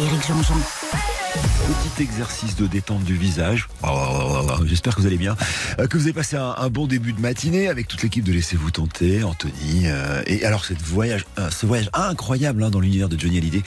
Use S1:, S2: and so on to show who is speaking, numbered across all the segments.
S1: Petit exercice de détente du visage. Oh, j'espère que vous allez bien. Euh, que vous avez passé un, bon début de matinée avec toute l'équipe de Laissez-vous tenter, Anthony. Euh, et alors, cette voyage, euh, ce voyage incroyable hein, dans l'univers de Johnny Hallyday.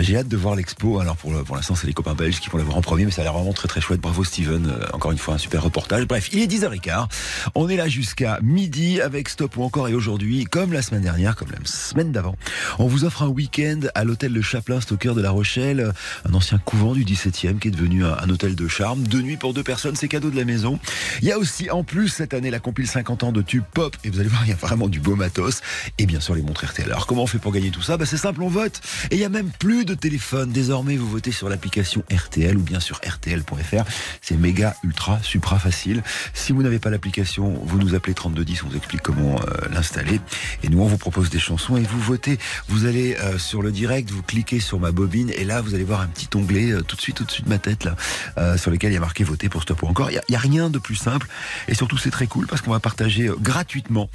S1: J'ai hâte de voir l'expo. Alors, pour, pour l'instant, c'est les copains belges qui vont la voir en premier, mais ça a l'air vraiment très très chouette. Bravo Steven. encore une fois, un super reportage. Bref, il est 10h15. On est là jusqu'à midi avec Stop ou encore. Et aujourd'hui, comme la semaine dernière, comme la semaine d'avant, on vous offre un week-end à l'hôtel Le Chaplin, au cœur de La Rochelle, un ancien couvent du 17e qui est devenu un, hôtel de charme. Deux nuits pour deux personnes, c'est cadeau de la maison. Il y a aussi en plus cette année la compile 50 ans de tube pop et vous allez voir, il y a vraiment du beau matos et bien sûr les montres RTL. Alors comment on fait pour gagner tout ça? Bah, C'est simple, on vote. Et il y a même plus de téléphone. Désormais, vous votez sur l'application RTL ou bien sur RTL.fr. C'est méga, ultra, supra facile. Si vous n'avez pas l'application, vous nous appelez 3210, on vous explique comment euh, l'installer. Et nous, on vous propose des chansons et vous votez. Vous allez euh, sur le direct, vous cliquez sur ma bobine et là, vous allez voir un petit onglet euh, tout de suite au-dessus de ma tête, là, euh, sur lesquels il y a marqué voter pour stop ou encore. Il n'y a, rien de plus simple. Et surtout, c'est très cool parce qu'on va partager euh, gratuitement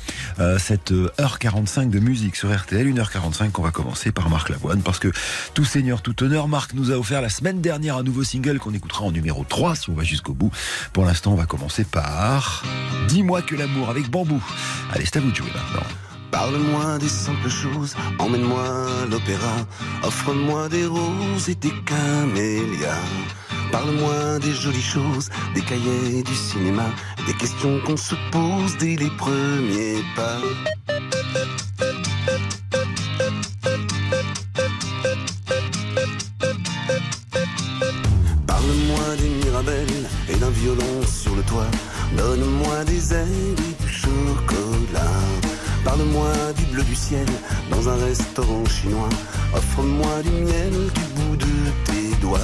S1: cette heure 45 de musique sur RTL. Une heure 45 qu'on va commencer par Marc Lavoine parce que tout seigneur, tout honneur, Marc nous a offert la semaine dernière un nouveau single qu'on écoutera en numéro 3 si on va jusqu'au bout. Pour l'instant, on va commencer par Dis-moi que l'amour avec Bambou. Allez, c'est à vous de jouer maintenant.
S2: Parle-moi des simples choses, emmène-moi à l'opéra, offre-moi des roses et des camélias. Parle-moi des jolies choses, des cahiers du cinéma, des questions qu'on se pose dès les premiers pas. Parle-moi des mirabelles et d'un violon sur le toit. Donne-moi des ailes et du chocolat. Parle-moi du bleu du ciel dans un restaurant chinois. Offre-moi du miel du bout de tes doigts.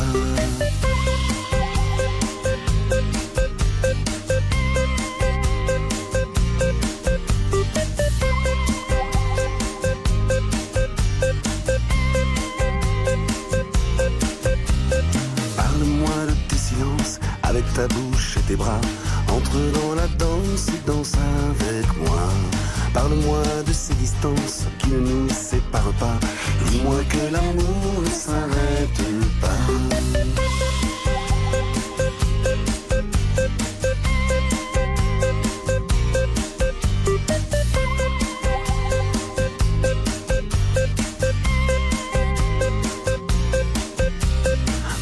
S2: Parle-moi de tes silences avec ta bouche et tes bras. Entre dans la danse et danse avec moi. Parle-moi de ces distances qui ne nous séparent pas. Dis-moi que l'amour ne s'arrête pas.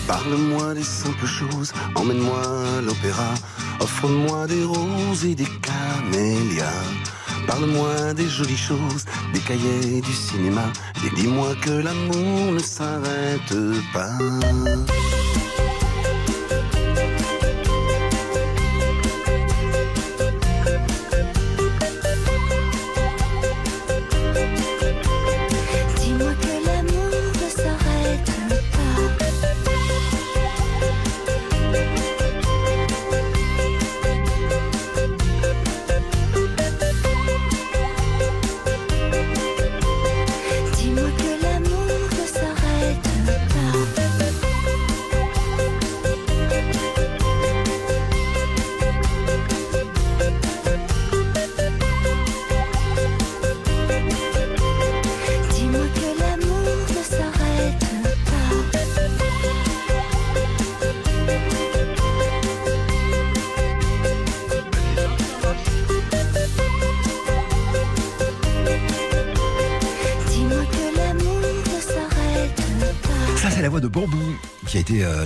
S2: Parle-moi des simples choses, emmène-moi à l'opéra, offre-moi des roses et des camélias. Parle-moi des jolies choses, des cahiers du cinéma, et dis-moi que l'amour ne s'arrête pas.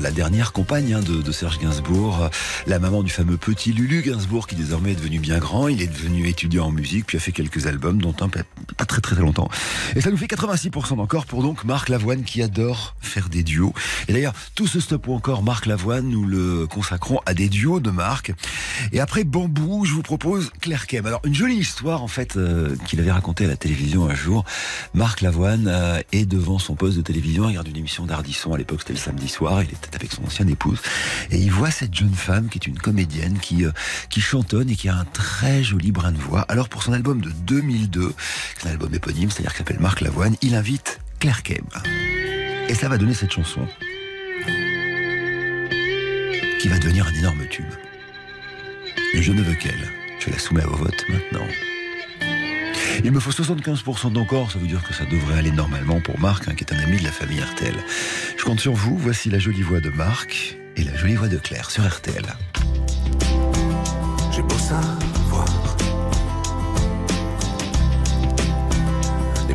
S1: La dernière compagne hein, de, de Serge Gainsbourg, la maman du fameux petit Lulu Gainsbourg, qui désormais est devenu bien grand. Il est devenu étudiant en musique, puis a fait quelques albums, dont un pas pas très très très longtemps. Et ça nous fait 86% d'encore pour donc Marc Lavoine, qui adore faire des duos. Et d'ailleurs, tout ce stop ou encore Marc Lavoine, nous le consacrons à des duos de Marc. Et après Bambou, je vous propose Claire Kem. Alors, une jolie histoire, en fait, euh, qu'il avait racontée à la télévision un jour. Marc Lavoine euh, est devant son poste de télévision, il regarde une émission d'Ardisson, à l'époque c'était le samedi soir, il était avec son ancienne épouse, et il voit cette jeune femme qui est une comédienne, qui, euh, qui chantonne et qui a un très joli brin de voix. Alors pour son album de 2002, c'est un album éponyme, c'est-à-dire qu'il s'appelle Marc Lavoine, il invite Claire Kem. Et ça va donner cette chanson, qui va devenir un énorme tube. Je ne veux qu'elle. Je la soumets à vos votes maintenant. Il me faut 75% d'encore, ça veut dire que ça devrait aller normalement pour Marc, hein, qui est un ami de la famille RTL. Je compte sur vous, voici la jolie voix de Marc et la jolie voix de Claire sur RTL.
S3: J'ai beau savoir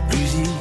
S3: plus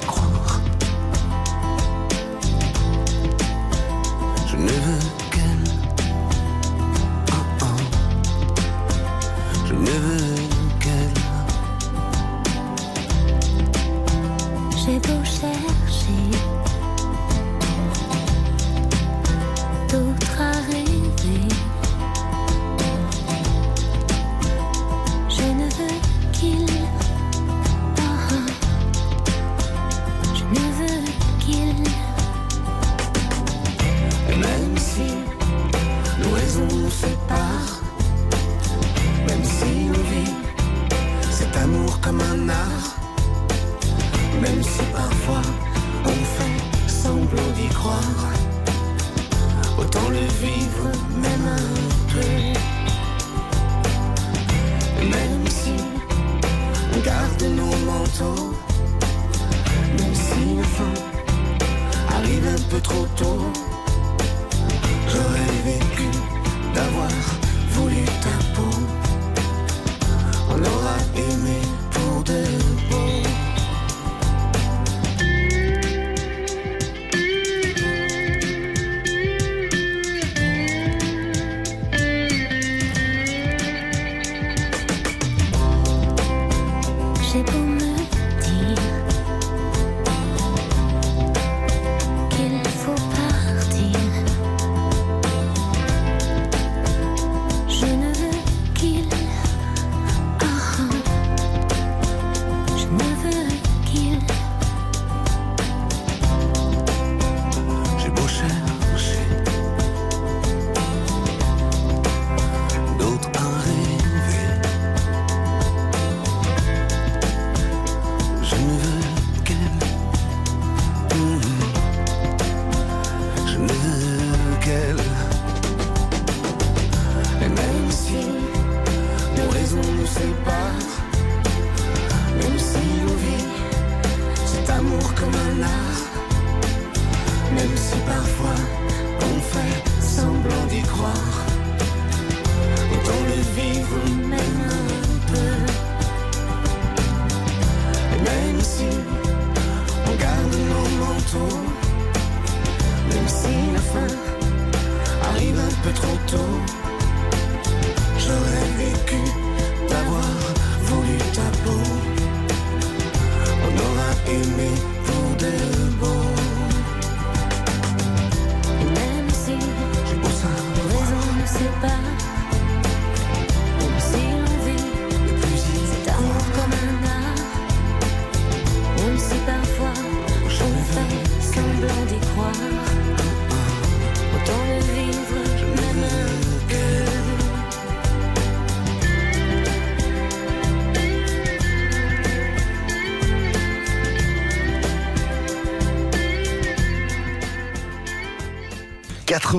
S4: love.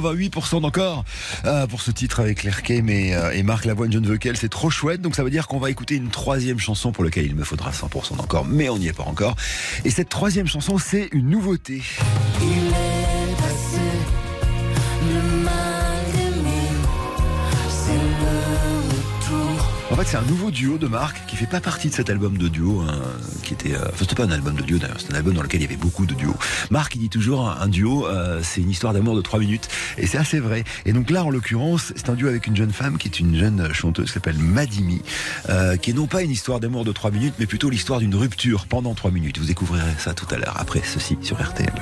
S1: 88% d'encore euh, pour ce titre avec Claire Kem et, euh, et Marc Lavoine, je ne veux qu'elle, c'est trop chouette. Donc ça veut dire qu'on va écouter une troisième chanson pour laquelle il me faudra 100% d'encore, mais on n'y est pas encore. Et cette troisième chanson, c'est une nouveauté.
S3: C'est
S1: un nouveau duo de Marc qui fait pas partie de cet album de duo, hein, qui était. Euh, enfin, c'était pas un album de duo d'ailleurs, c'est un album dans lequel il y avait beaucoup de duos. Marc, il dit toujours un, un duo, euh, c'est une histoire d'amour de trois minutes, et c'est assez vrai. Et donc là, en l'occurrence, c'est un duo avec une jeune femme qui est une jeune chanteuse qui s'appelle Madimi, euh, qui est non pas une histoire d'amour de trois minutes, mais plutôt l'histoire d'une rupture pendant trois minutes. Vous découvrirez ça tout à l'heure, après ceci sur RTL.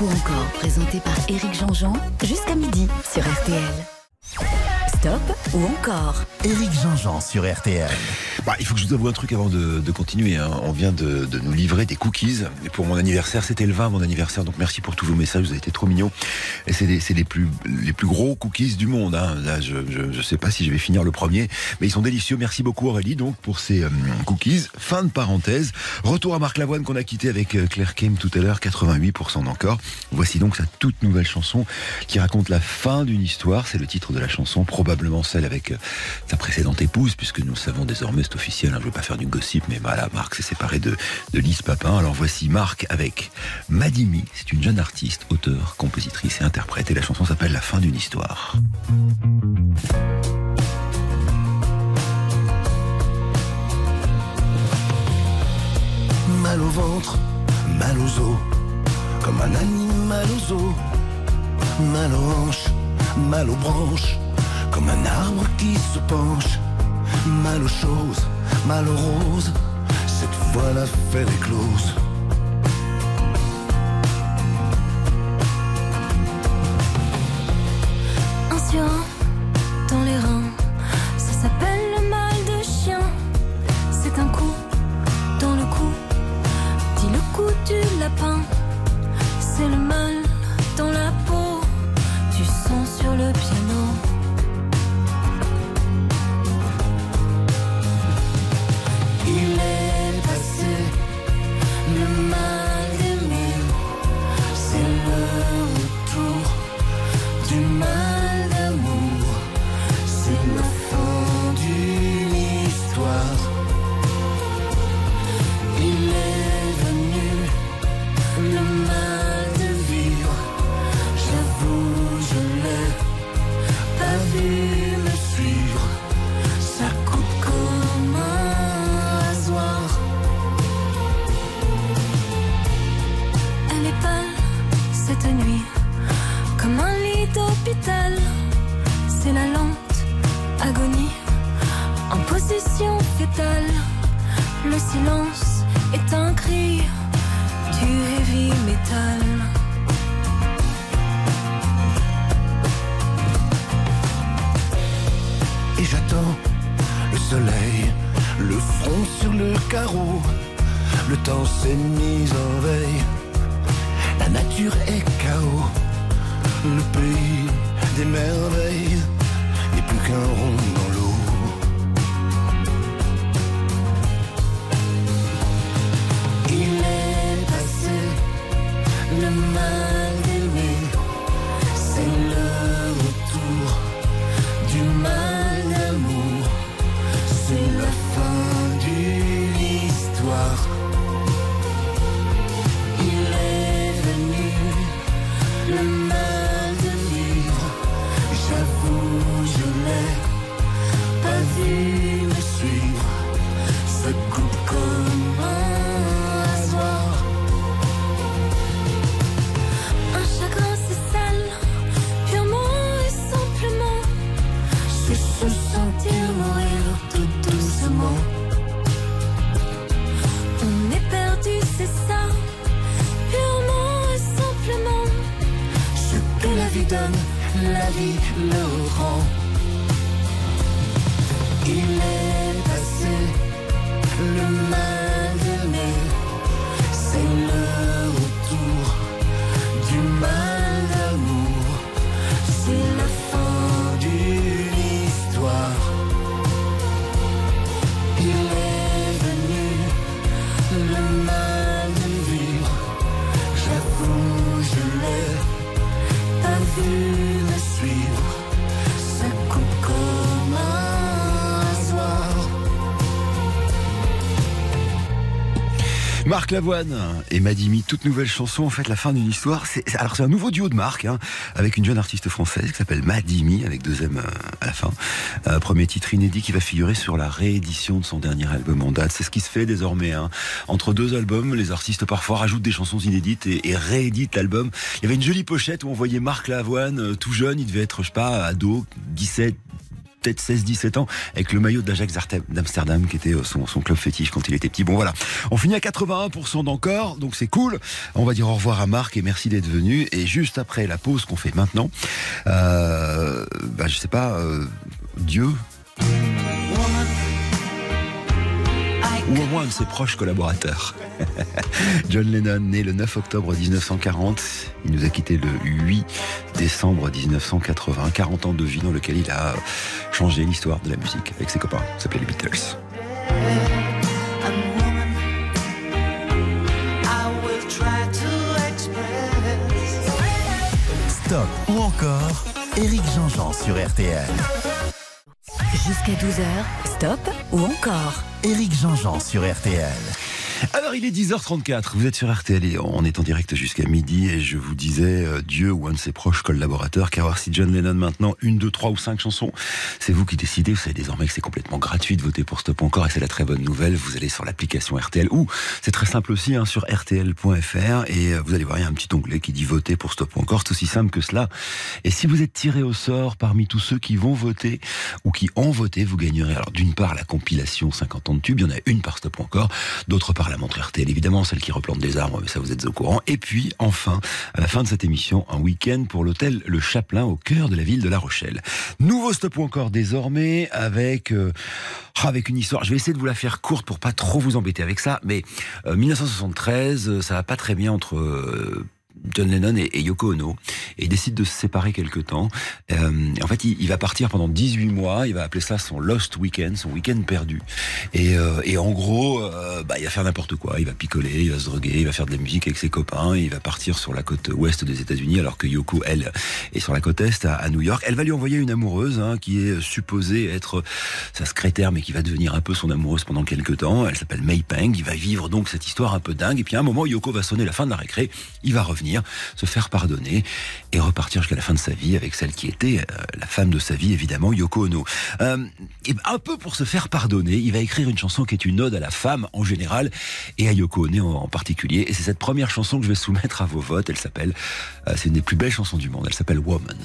S5: Ou encore, présenté par Éric Jean-Jean, jusqu'à midi sur RTL. Stop ou encore
S6: Éric Jean-Jean sur RTL.
S1: Bah, il faut que je vous avoue un truc avant de, de continuer. hein. On vient de, de nous livrer des cookies. Et pour mon anniversaire, c'était le 20, mon anniversaire. Donc merci pour tous vos messages. Vous avez été trop mignons. Et c'est les plus, les plus gros cookies du monde. hein. Là, je, je, je sais pas si je vais finir le premier, mais ils sont délicieux. Merci beaucoup Aurélie donc pour ces euh, cookies. Fin de parenthèse. Retour à Marc Lavoine qu'on a quitté avec euh, Claire Kem tout à l'heure. 88% d'encore. Voici donc sa toute nouvelle chanson qui raconte la fin d'une histoire. C'est le titre de la chanson, probablement celle avec euh, sa précédente épouse, puisque nous savons désormais, c'est officiel. hein, je ne veux pas faire du gossip, mais voilà, Marc s'est séparé de, de Lise Papin. Alors voici Marc avec Madimi. C'est une jeune artiste, auteure, compositrice et interprète. Et la chanson s'appelle La fin d'une histoire.
S3: Mal au ventre, mal aux os, comme un animal aux os. Mal aux hanches, mal aux branches, comme un arbre qui se penche. Mal aux choses, mal aux roses, cette fois l'affaire est close.
S1: Marc Lavoine et Madimi, toute nouvelle chanson, en fait, la fin d'une histoire. Alors, c'est un nouveau duo de Marc, hein, avec une jeune artiste française qui s'appelle Madimi, avec deux M euh, à la fin. Euh, premier titre inédit qui va figurer sur la réédition de son dernier album en date. C'est ce qui se fait désormais. Hein. Entre deux albums, les artistes parfois rajoutent des chansons inédites et, et rééditent l'album. Il y avait une jolie pochette où on voyait Marc Lavoine, euh, tout jeune, il devait être, je sais pas, ado, 17, peut-être 16-17 ans, avec le maillot d'Ajax d'Amsterdam, qui était euh, son, club fétiche quand il était petit. Bon voilà, on finit à 81% d'encore, donc c'est cool. On va dire au revoir à Marc et merci d'être venu. Et juste après la pause qu'on fait maintenant, euh, bah, je sais pas, euh, Dieu ou au moins un de ses proches collaborateurs. John Lennon, né le 9 octobre 1940, il nous a quitté le 8 décembre 1980, 40 ans de vie dans lequel il a changé l'histoire de la musique avec ses copains, ça s'appelait les Beatles.
S6: Stop ou encore Eric Jean-Jean sur RTL.
S5: Jusqu'à 12h, stop ou encore
S6: Eric Jean-Jean sur RTL.
S1: Alors il est 10h34, vous êtes sur RTL et on est en direct jusqu'à midi. Et je vous disais euh, Dieu ou un de ses proches collaborateurs car voir si John Lennon maintenant une, deux, trois ou cinq chansons, c'est vous qui décidez, vous savez désormais que c'est complètement gratuit de voter pour Stop Encore et c'est la très bonne nouvelle, vous allez sur l'application RTL ou c'est très simple aussi hein, sur rtl.fr et euh, vous allez voir il y a un petit onglet qui dit voter pour Stop Encore, c'est aussi simple que cela. Et si vous êtes tiré au sort parmi tous ceux qui vont voter ou qui ont voté, vous gagnerez alors d'une part la compilation 50 ans de tube, il y en a une par Stop Encore, d'autre part la montre RTL, évidemment, celle qui replante des arbres, mais ça vous êtes au courant. Et puis, enfin, à la fin de cette émission, un week-end pour l'hôtel Le Chaplin au cœur de la ville de La Rochelle. Nouveau stop encore désormais avec, euh, avec une histoire. Je vais essayer de vous la faire courte pour pas trop vous embêter avec ça, mais euh, 1973, euh, ça va pas très bien entre euh, John Lennon et, Yoko Ono et il décide de se séparer quelque temps. Euh, en fait, il, il, va partir pendant 18 mois. Il va appeler ça son Lost Weekend, son week-end perdu. Et, euh, et en gros, euh, bah, il va faire n'importe quoi. Il va picoler, il va se droguer, il va faire de la musique avec ses copains. Il va partir sur la côte ouest des États-Unis, alors que Yoko, elle, est sur la côte est à, à New York. Elle va lui envoyer une amoureuse hein, qui est supposée être sa secrétaire, mais qui va devenir un peu son amoureuse pendant quelques temps. Elle s'appelle May Peng. Il va vivre donc cette histoire un peu dingue. Et puis à un moment, Yoko va sonner la fin de la récré. Il va revenir se faire pardonner et repartir jusqu'à la fin de sa vie avec celle qui était euh, la femme de sa vie, évidemment, Yoko Ono. Euh, et un peu pour se faire pardonner, il va écrire une chanson qui est une ode à la femme en général et à Yoko Ono en, particulier. Et c'est cette première chanson que je vais soumettre à vos votes. Elle s'appelle, euh, c'est une des plus belles chansons du monde. Elle s'appelle Woman.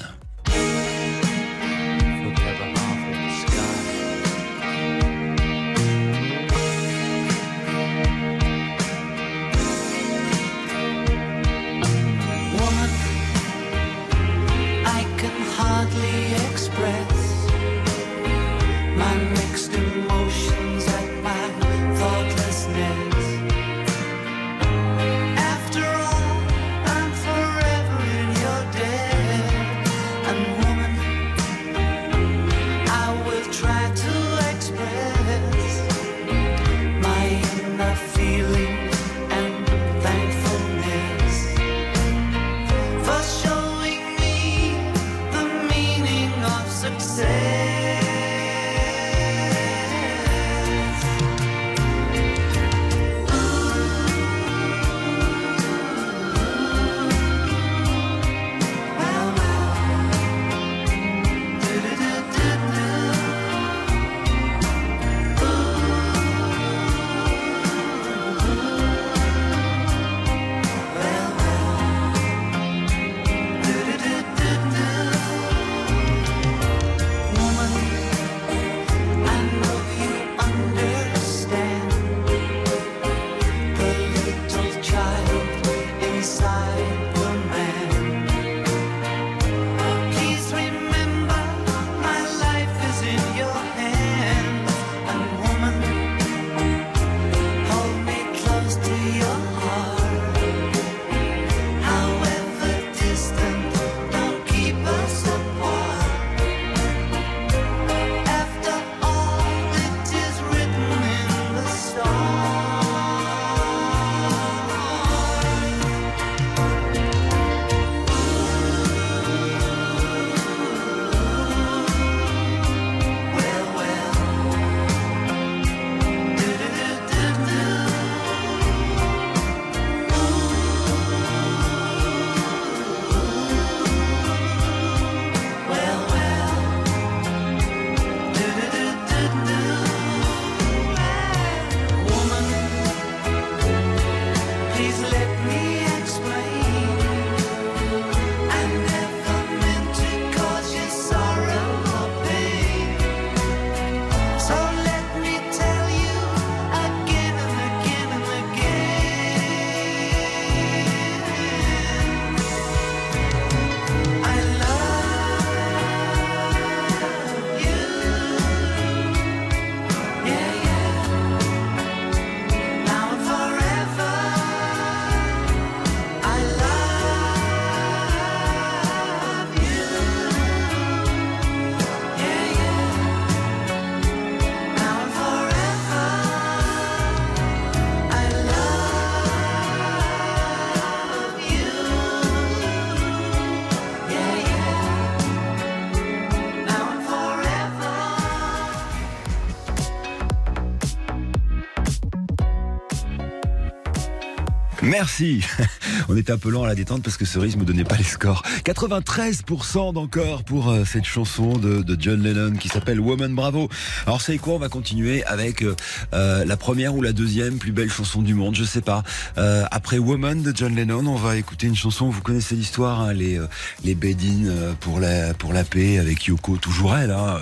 S1: Merci. On était un peu lent à la détente parce que Cerise me donnait pas les scores. 93% d'encore pour euh, cette chanson de, John Lennon qui s'appelle Woman Bravo. Alors c'est quoi? On va continuer avec euh, euh, la première ou la deuxième plus belle chanson du monde, je sais pas. Après Woman de John Lennon, on va écouter une chanson. Vous connaissez l'histoire, hein, les les Bedin euh, pour la pour la paix avec Yoko, toujours elle. Hein,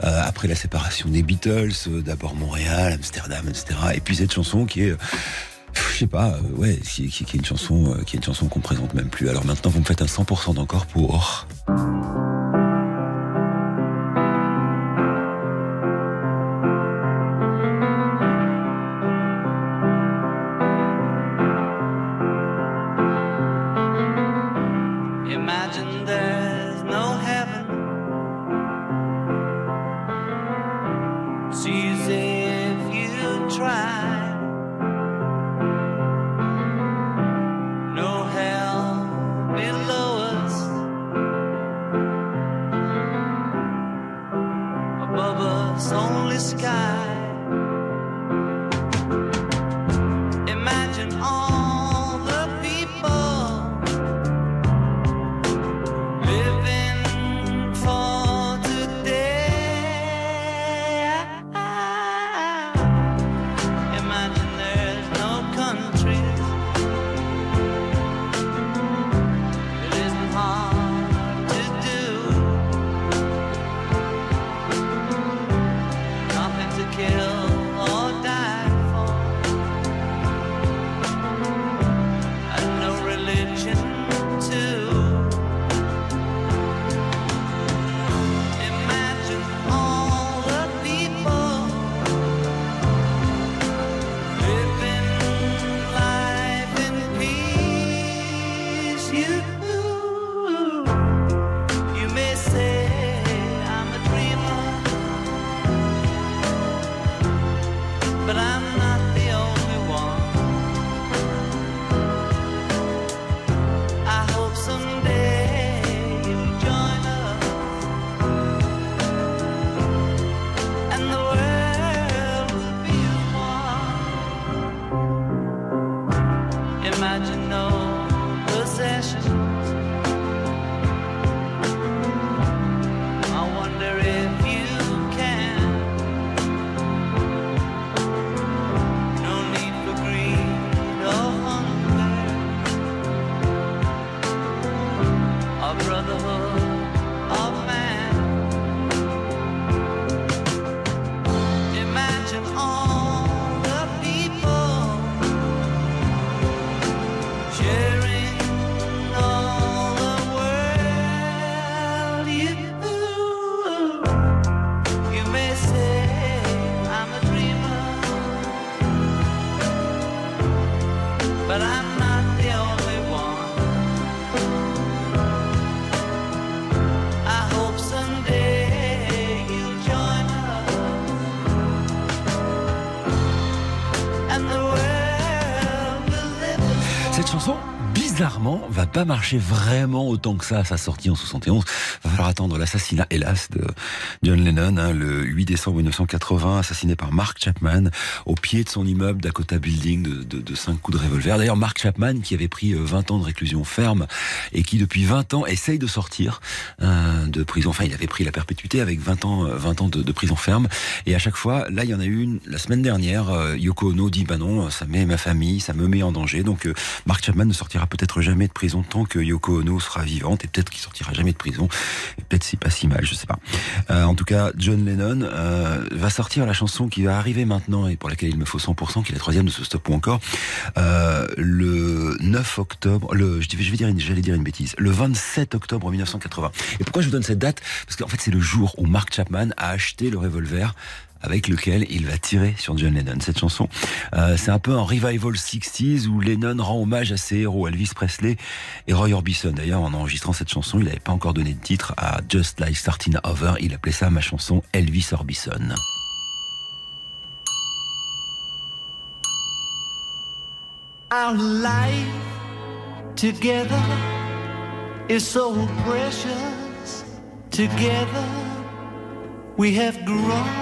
S1: après la séparation des Beatles, d'abord Montréal, Amsterdam, etc. Et puis cette chanson qui est je sais pas, euh, ouais, qui, est une chanson, euh, qui est une chanson qu'on présente même plus. Alors maintenant, vous me faites un 100% d'encore pour. Pas marcher vraiment autant que ça à sa sortie en 71. Attendre l'assassinat, hélas, de John Lennon, hein, le 8 décembre 1980, assassiné par Mark Chapman au pied de son immeuble Dakota Building de, de, cinq coups de revolver. D'ailleurs, Mark Chapman, qui avait pris euh, 20 ans de réclusion ferme et qui depuis 20 ans essaye de sortir euh, de prison. Enfin, il avait pris la perpétuité avec 20 ans, euh, 20 ans de, prison ferme. Et à chaque fois, là, il y en a eu une la semaine dernière. euh, Yoko Ono dit, bah non, ça met ma famille, ça me met en danger. Donc, euh, Mark Chapman ne sortira peut-être jamais de prison tant que Yoko Ono sera vivante et peut-être qu'il sortira jamais de prison. Peut-être c'est pas si mal, je sais pas. Euh, en tout cas, John Lennon euh, va sortir la chanson qui va arriver maintenant et pour laquelle il me faut 100%, qui est la troisième de ce stop ou encore, euh, le 9 octobre, le, je, vais- dire, j'allais dire une bêtise, le 27 octobre 1980. Et pourquoi je vous donne cette date? Parce qu'en fait, c'est le jour où Mark Chapman a acheté le revolver avec lequel il va tirer sur John Lennon. Cette chanson, euh, c'est un peu un revival 60s où Lennon rend hommage à ses héros, Elvis Presley et Roy Orbison. D'ailleurs, en enregistrant cette chanson, il n'avait pas encore donné de titre à Just Like Starting Over. Il appelait ça ma chanson Elvis Orbison.
S7: Is so precious. Together we have grown.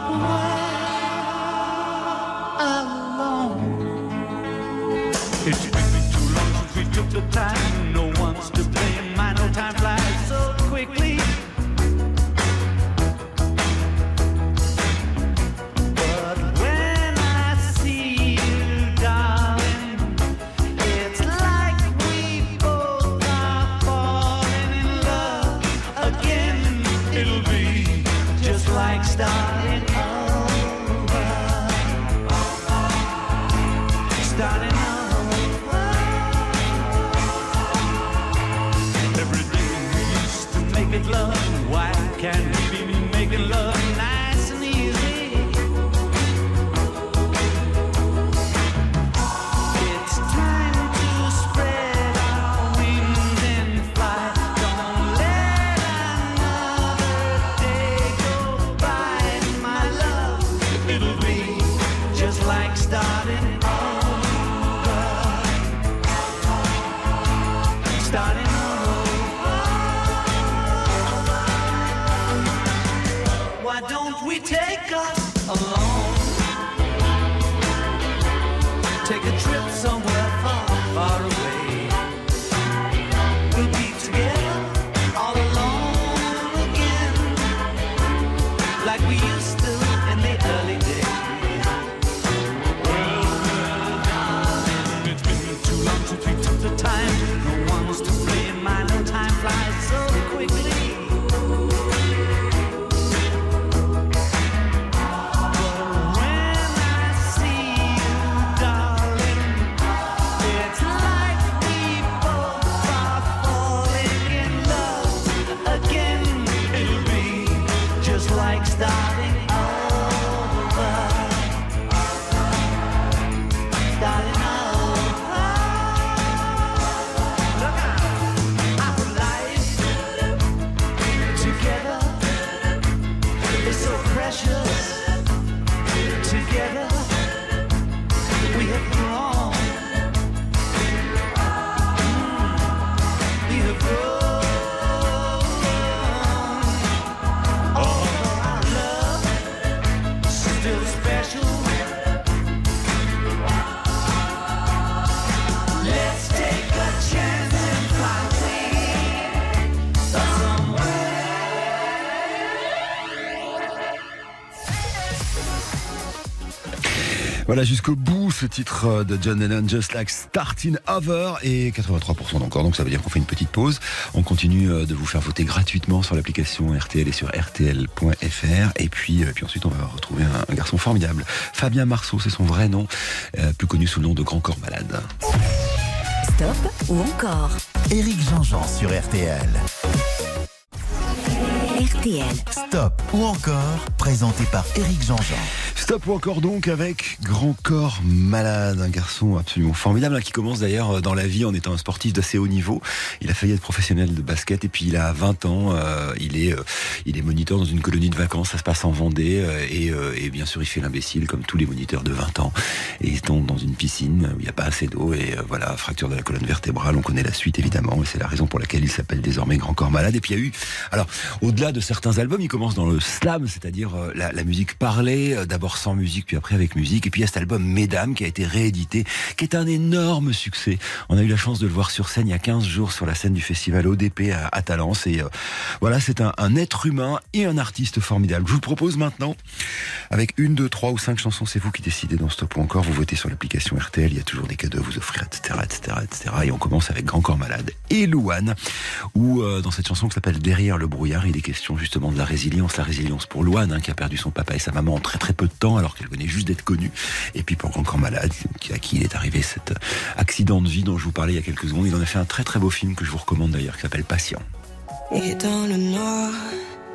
S1: Voilà jusqu'au bout ce titre euh, de John Lennon, Just Like Starting Over et 83% d'encore. Donc ça veut dire qu'on fait une petite pause. On continue euh, de vous faire voter gratuitement sur l'application RTL et sur RTL.fr. Et puis, euh, puis ensuite on va retrouver un, un garçon formidable. Fabien Marceau, c'est son vrai nom, euh, plus connu sous le nom de Grand Corps Malade.
S5: Stop ou encore?
S6: Éric Jean-Jean sur RTL.
S5: RTL.
S6: Stop ou encore, présenté par Éric Jean-Jean.
S1: Stop ou encore donc avec Grand Corps Malade, un garçon absolument formidable hein, qui commence d'ailleurs euh, dans la vie en étant un sportif d'assez haut niveau. Il a failli être professionnel de basket et puis il a 20 ans, euh, il est euh, il est moniteur dans une colonie de vacances, ça se passe en Vendée euh, et, euh, et bien sûr il fait l'imbécile comme tous les moniteurs de 20 ans et il tombe dans une piscine où il n'y a pas assez d'eau et euh, voilà, fracture de la colonne vertébrale, on connaît la suite évidemment et c'est la raison pour laquelle il s'appelle désormais Grand Corps Malade et puis il y a eu alors au-delà de certains albums, il commence dans le slam, c'est-à-dire euh, la, musique parlée, euh, d'abord sans musique, puis après avec musique. Et puis il y a cet album Mesdames qui a été réédité, qui est un énorme succès. On a eu la chance de le voir sur scène il y a 15 jours sur la scène du festival ODP à, à Talence. Et euh, voilà, c'est un, être humain et un artiste formidable. Je vous propose maintenant, avec une, deux, trois ou cinq chansons, c'est vous qui décidez dans Stop ou encore. Vous votez sur l'application RTL, il y a toujours des cadeaux à vous offrir, etc., etc., etc. Et on commence avec Grand Corps Malade et Louane, où dans cette chanson qui s'appelle Derrière le brouillard, il est question justement de la résilience, la résilience pour Louane, hein, qui a perdu son papa et sa maman en très très peu de temps, alors qu'elle venait juste d'être connue. Et puis pour Grand Malade, à qui il est arrivé cet accident de vie dont je vous parlais il y a quelques secondes, il en a fait un très très beau film que je vous recommande d'ailleurs, qui s'appelle Patient.
S8: Et dans le noir,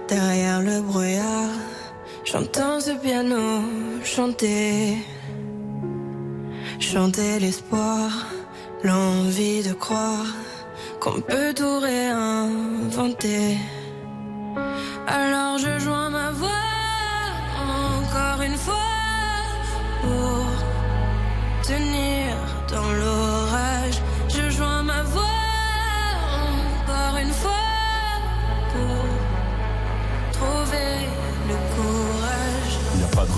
S8: derrière le brouillard, j'entends ce piano chanter. Chanter l'espoir, l'envie de croire qu'on peut tout réinventer. Alors je joins ma voix encore une fois pour tenir dans l'orage.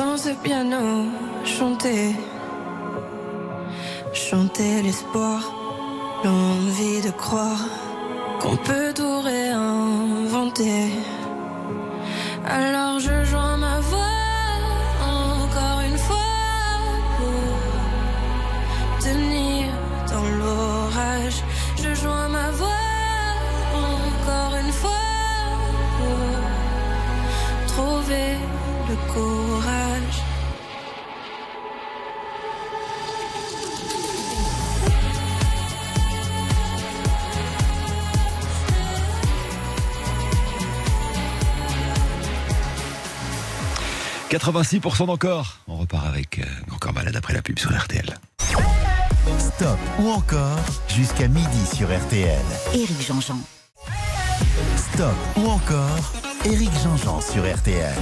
S8: J'entends ce piano chanter, chanter l'espoir, l'envie de croire qu'on peut tout réinventer. Alors je joins ma voix
S1: 86% d'encore. On repart avec euh, encore malade après la pub sur RTL.
S6: Stop ou encore jusqu'à midi sur RTL.
S5: Éric Jean-Jean.
S6: Stop ou encore Éric Jean-Jean sur RTL.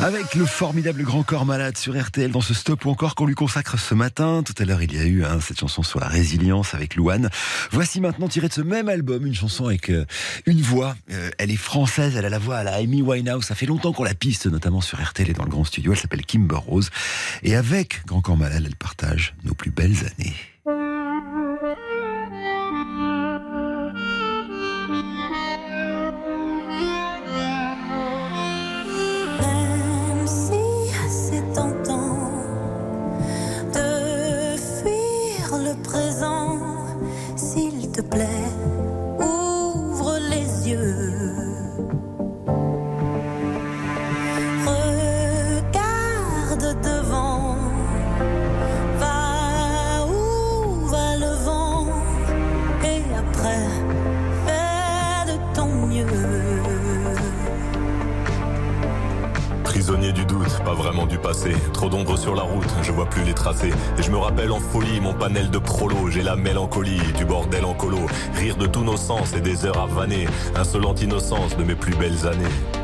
S1: Avec le formidable Grand Corps Malade sur RTL dans ce stop ou encore qu'on lui consacre ce matin. Tout à l'heure, il y a eu hein, cette chanson sur la résilience avec Louane. Voici maintenant tiré de ce même album une chanson avec euh, une voix. Euh, elle est française, elle a la voix à la Amy Winehouse. Ça fait longtemps qu'on la piste, notamment sur RTL et dans le grand studio. Elle s'appelle Kimber Rose. Et avec Grand Corps Malade, elle partage nos plus belles années.
S9: En folie mon panel de prolo. J'ai la mélancolie du bordel en colo. Rire de tous nos sens et des heures à vanner. Insolente innocence de mes plus belles années.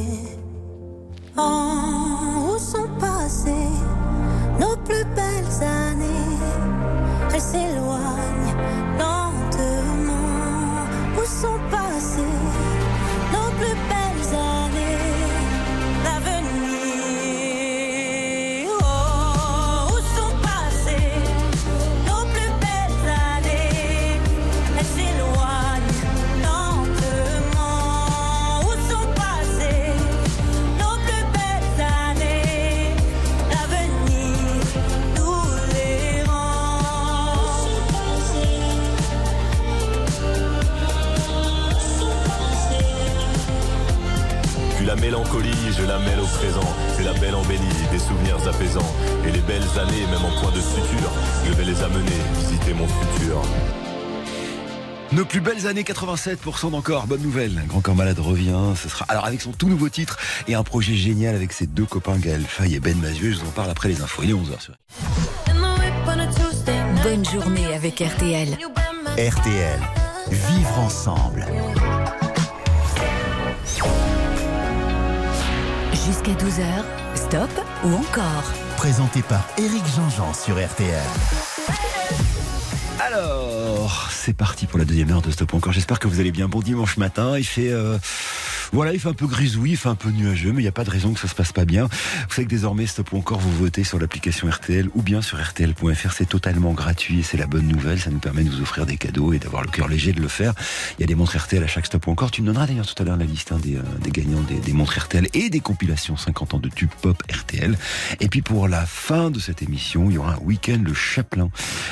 S1: Plus belles années 87% d'encore. Bonne nouvelle. Grand Corps Malade revient. Ce sera alors avec son tout nouveau titre et un projet génial avec ses deux copains Gaël Faye et Ben Mazuet. Je vous en parle après les infos. Il est 11h sur
S5: Bonne journée avec RTL.
S6: RTL. Vivre ensemble.
S5: Jusqu'à 12h, stop ou encore
S6: Présenté par Éric Jean-Jean sur RTL.
S1: Alors, c'est parti pour la deuxième heure de Stop encore. J'espère que vous allez bien. Bon dimanche matin. Il fait, euh, voilà, il fait un peu grisouille, il fait un peu nuageux, mais il n'y a pas de raison que ça se passe pas bien. Vous savez que désormais, Stop ou encore, vous votez sur l'application RTL ou bien sur RTL.fr. C'est totalement gratuit et c'est la bonne nouvelle. Ça nous permet de vous offrir des cadeaux et d'avoir le cœur léger de le faire. Il y a des montres RTL à chaque Stop ou encore. Tu me donneras d'ailleurs tout à l'heure la liste hein, des, euh, des gagnants des, des montres RTL et des compilations 50 ans de tube pop RTL. Et puis pour la fin de cette émission, il y aura un week-end le Chaplin.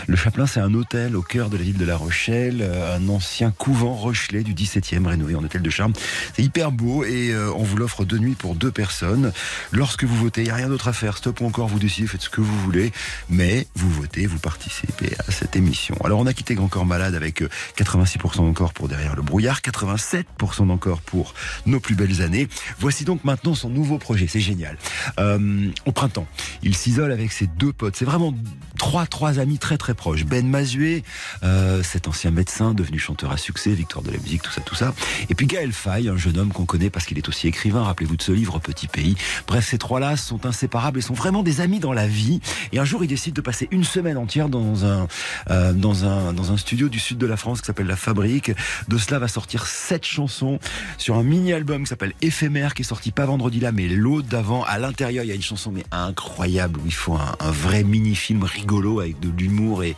S1: Le Chaplin, c'est un hôtel au cœur de la ville de La Rochelle, euh, un ancien couvent Rochelet du 17e rénové en hôtel de charme. C'est hyper beau et euh, on vous l'offre deux nuits pour deux personnes. Lorsque vous votez, il n'y a rien d'autre à faire. Stop ou encore, vous décidez, faites ce que vous voulez, mais vous votez, vous participez à cette émission. Alors on a quitté Grand Corps Malade avec euh, 86% d'encore pour Derrière le brouillard, 87% d'encore pour Nos plus belles années. Voici donc maintenant son nouveau projet, c'est génial. Euh, au printemps, il s'isole avec ses deux potes. C'est vraiment trois, trois amis très très proches. Ben Mazuet, euh, cet ancien médecin devenu chanteur à succès, victoire de la musique, tout ça, tout ça. Et puis Gaël Faye, un jeune homme qu'on connaît parce qu'il est aussi écrivain. Rappelez-vous de ce livre Petit Pays. Bref, ces trois-là sont inséparables et sont vraiment des amis dans la vie. Et un jour, ils décident de passer une semaine entière dans un euh, dans un dans un studio du sud de la France qui s'appelle La Fabrique. De cela va sortir sept chansons sur un mini-album qui s'appelle Éphémère, qui est sorti pas vendredi là, mais l'autre d'avant. À l'intérieur, il y a une chanson mais incroyable où il faut un, un vrai mini-film rigolo avec de l'humour et,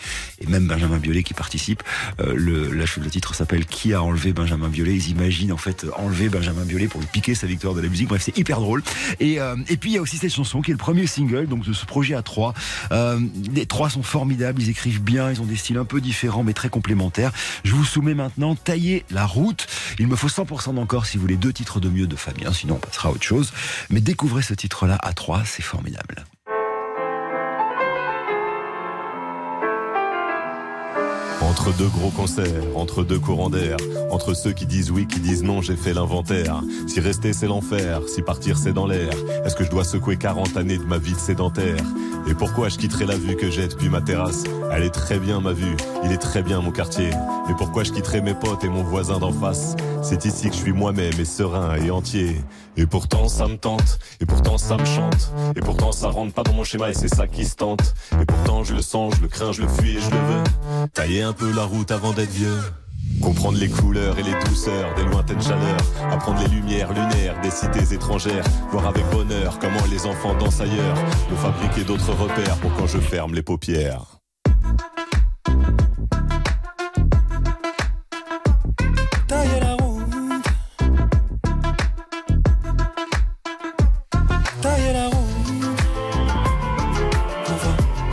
S1: même Benjamin Biolay qui participe. Euh, le, le titre s'appelle Qui a enlevé Benjamin Biolay Ils imaginent en fait enlever Benjamin Biolay pour lui piquer sa victoire de la musique. Bref, c'est hyper drôle. Et, euh, et puis il y a aussi cette chanson qui est le premier single donc de ce projet à trois. Euh, les trois sont formidables, ils écrivent bien, ils ont des styles un peu différents mais très complémentaires. Je vous soumets maintenant Tailler la route. Il me faut 100% d'encore si vous voulez deux titres de mieux de Fabien, sinon on passera à autre chose. Mais découvrez ce titre-là à trois, c'est formidable.
S9: Entre deux gros concerts, entre deux courants d'air, entre ceux qui disent oui, qui disent non, j'ai fait l'inventaire. Si rester c'est l'enfer, si partir c'est dans l'air, est-ce que je dois secouer 40 années de ma vie de sédentaire? Et pourquoi je quitterai la vue que j'ai depuis ma terrasse? Elle est très bien ma vue, il est très bien mon quartier. Et pourquoi je quitterai mes potes et mon voisin d'en face? C'est ici que je suis moi-même et serein et entier. Et pourtant ça me tente, et pourtant ça me chante, et pourtant ça rentre pas dans mon schéma et c'est ça qui se tente. Et pourtant je le sens, je le crains, je le fuis et je le veux. Tailler un peu la route avant d'être vieux. Comprendre les couleurs et les douceurs des lointaines chaleurs, apprendre les lumières lunaires des cités étrangères, voir avec bonheur comment les enfants dansent ailleurs, me fabriquer d'autres repères pour quand je ferme les paupières.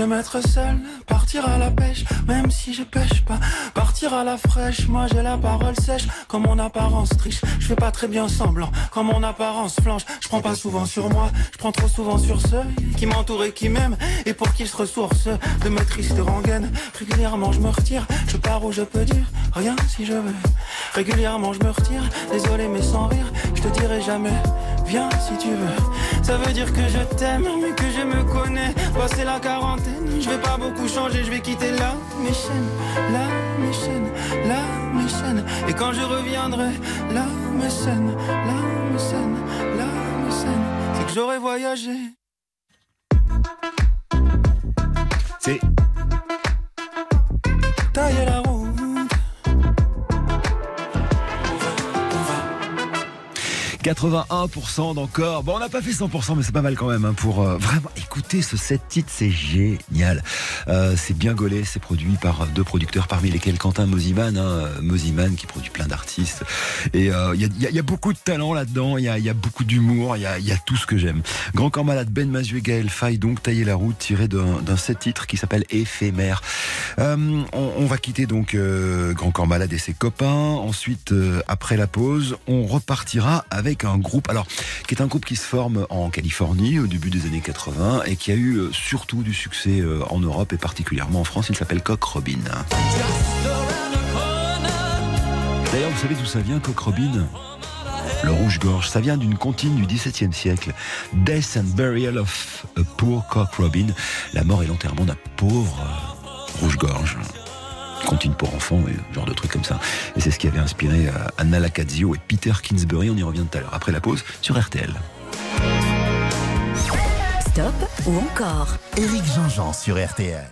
S10: J'aime être seul, partir à la pêche, même si je pêche pas. Partir à la fraîche, moi j'ai la parole sèche, comme mon apparence triche. Je fais pas très bien semblant, comme mon apparence flanche. Je prends pas souvent sur moi, je prends trop souvent sur ceux qui m'entourent et qui m'aiment, et pour qui je ressource de mes tristes rengaines. Régulièrement je me retire, je pars où je peux dire rien si je veux. Régulièrement je me retire, désolé mais sans rire, je te dirai jamais. Viens si tu veux. Ça veut dire que je t'aime, mais que je me connais. Passé la quarantaine, je vais pas beaucoup changer, je vais quitter là mes chaînes, là mes chaînes, chaînes. Et quand je reviendrai, là mes scènes, là mes scènes, c'est que j'aurai voyagé.
S1: C'est 81% d'encore. Bon, on n'a pas fait 100%, mais c'est pas mal quand même hein, pour euh, vraiment écouter ce set titre, c'est génial. Euh, c'est bien gaulé, c'est produit par deux producteurs, parmi lesquels Quentin Mosiman, hein, Mosiman qui produit plein d'artistes. Et il y, a, beaucoup de talent là-dedans, il y a, beaucoup d'humour, il y a, tout ce que j'aime. Grand Corps Malade, Ben Mazu et Gaël Faye, donc tailler la route, tiré d'un d'un set titre qui s'appelle Éphémère. Euh, on, on va quitter donc euh, Grand Corps Malade et ses copains. Ensuite, euh, après la pause, on repartira avec un groupe, alors qui est un groupe qui se forme en Californie au début des années 80 et qui a eu euh, surtout du succès euh, en Europe et particulièrement en France. Il s'appelle Coq Robin. D'ailleurs, vous savez d'où ça vient, Coq Robin? Le rouge-gorge, ça vient d'une comptine du XVIIe siècle. Death and Burial of a Poor Cock Robin. La mort et l'enterrement d'un pauvre euh, rouge-gorge. Comptine pour enfants, et genre de trucs comme ça. Et c'est ce qui avait inspiré euh, Anna Lacazio et Peter Kingsbury. On y revient tout à l'heure, après la pause, sur RTL.
S5: Stop ou encore?
S6: Éric Jean-Jean sur RTL.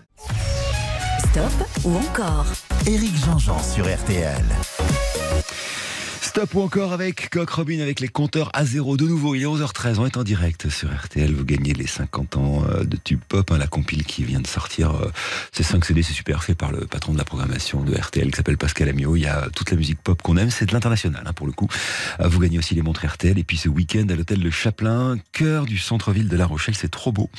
S5: Stop ou encore?
S6: Éric Jean-Jean sur RTL.
S1: Ou encore avec Coq Robin avec les compteurs à zéro. De nouveau, il est 11h13, on est en direct sur RTL. Vous gagnez les 50 ans euh, de Tube Pop, hein, la compile qui vient de sortir. euh, C'est 5 CD, c'est super fait par le patron de la programmation de RTL qui s'appelle Pascal Amiot. Il y a toute la musique pop qu'on aime, c'est de l'international hein, pour le coup. Euh, Vous gagnez aussi les montres RTL et puis ce week-end à l'hôtel Le Chaplin, cœur du centre-ville de La Rochelle, c'est trop beau.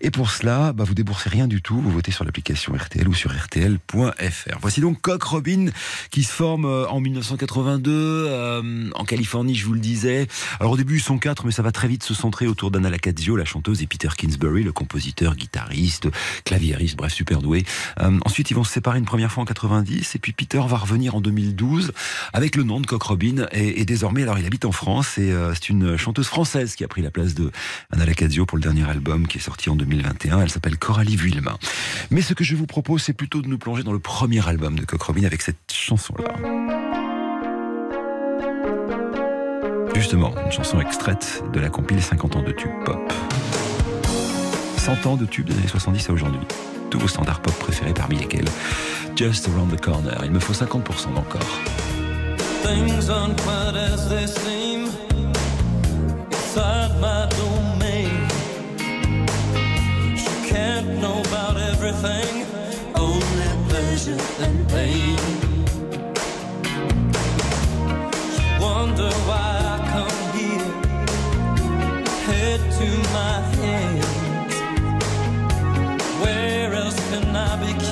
S1: Et pour cela, bah, vous déboursez rien du tout, vous votez sur l'application RTL ou sur RTL.fr. Voici donc Coq Robin qui se forme euh, en 1982 euh, en Californie, je vous le disais. Alors au début ils sont quatre, mais ça va très vite se centrer autour d'Anna Lacazio, la chanteuse, et Peter Kingsbury, le compositeur, guitariste, claviériste, bref super doué. Euh, ensuite ils vont se séparer une première fois en 90, et puis Peter va revenir en 2012 avec le nom de Coq Robin, et, désormais alors il habite en France, et euh, c'est une chanteuse française qui a pris la place de Anna Lacazio pour le dernier album qui est sorti en 2021. Elle s'appelle Coralie Vuillemin. Mais ce que je vous propose, c'est plutôt de nous plonger dans le premier album de Coq Robin avec cette chanson-là. Justement, une chanson extraite de la compile 50 ans de tube pop. 100 ans de tubes des années 70 à aujourd'hui. Tous vos standards pop préférés parmi lesquels Just Around the Corner. Il me faut 50% d'encore.
S11: Things aren't quite as they seem my domain. Can't know about everything, only pleasure and pain. Wonder why to my hands. Where else can I be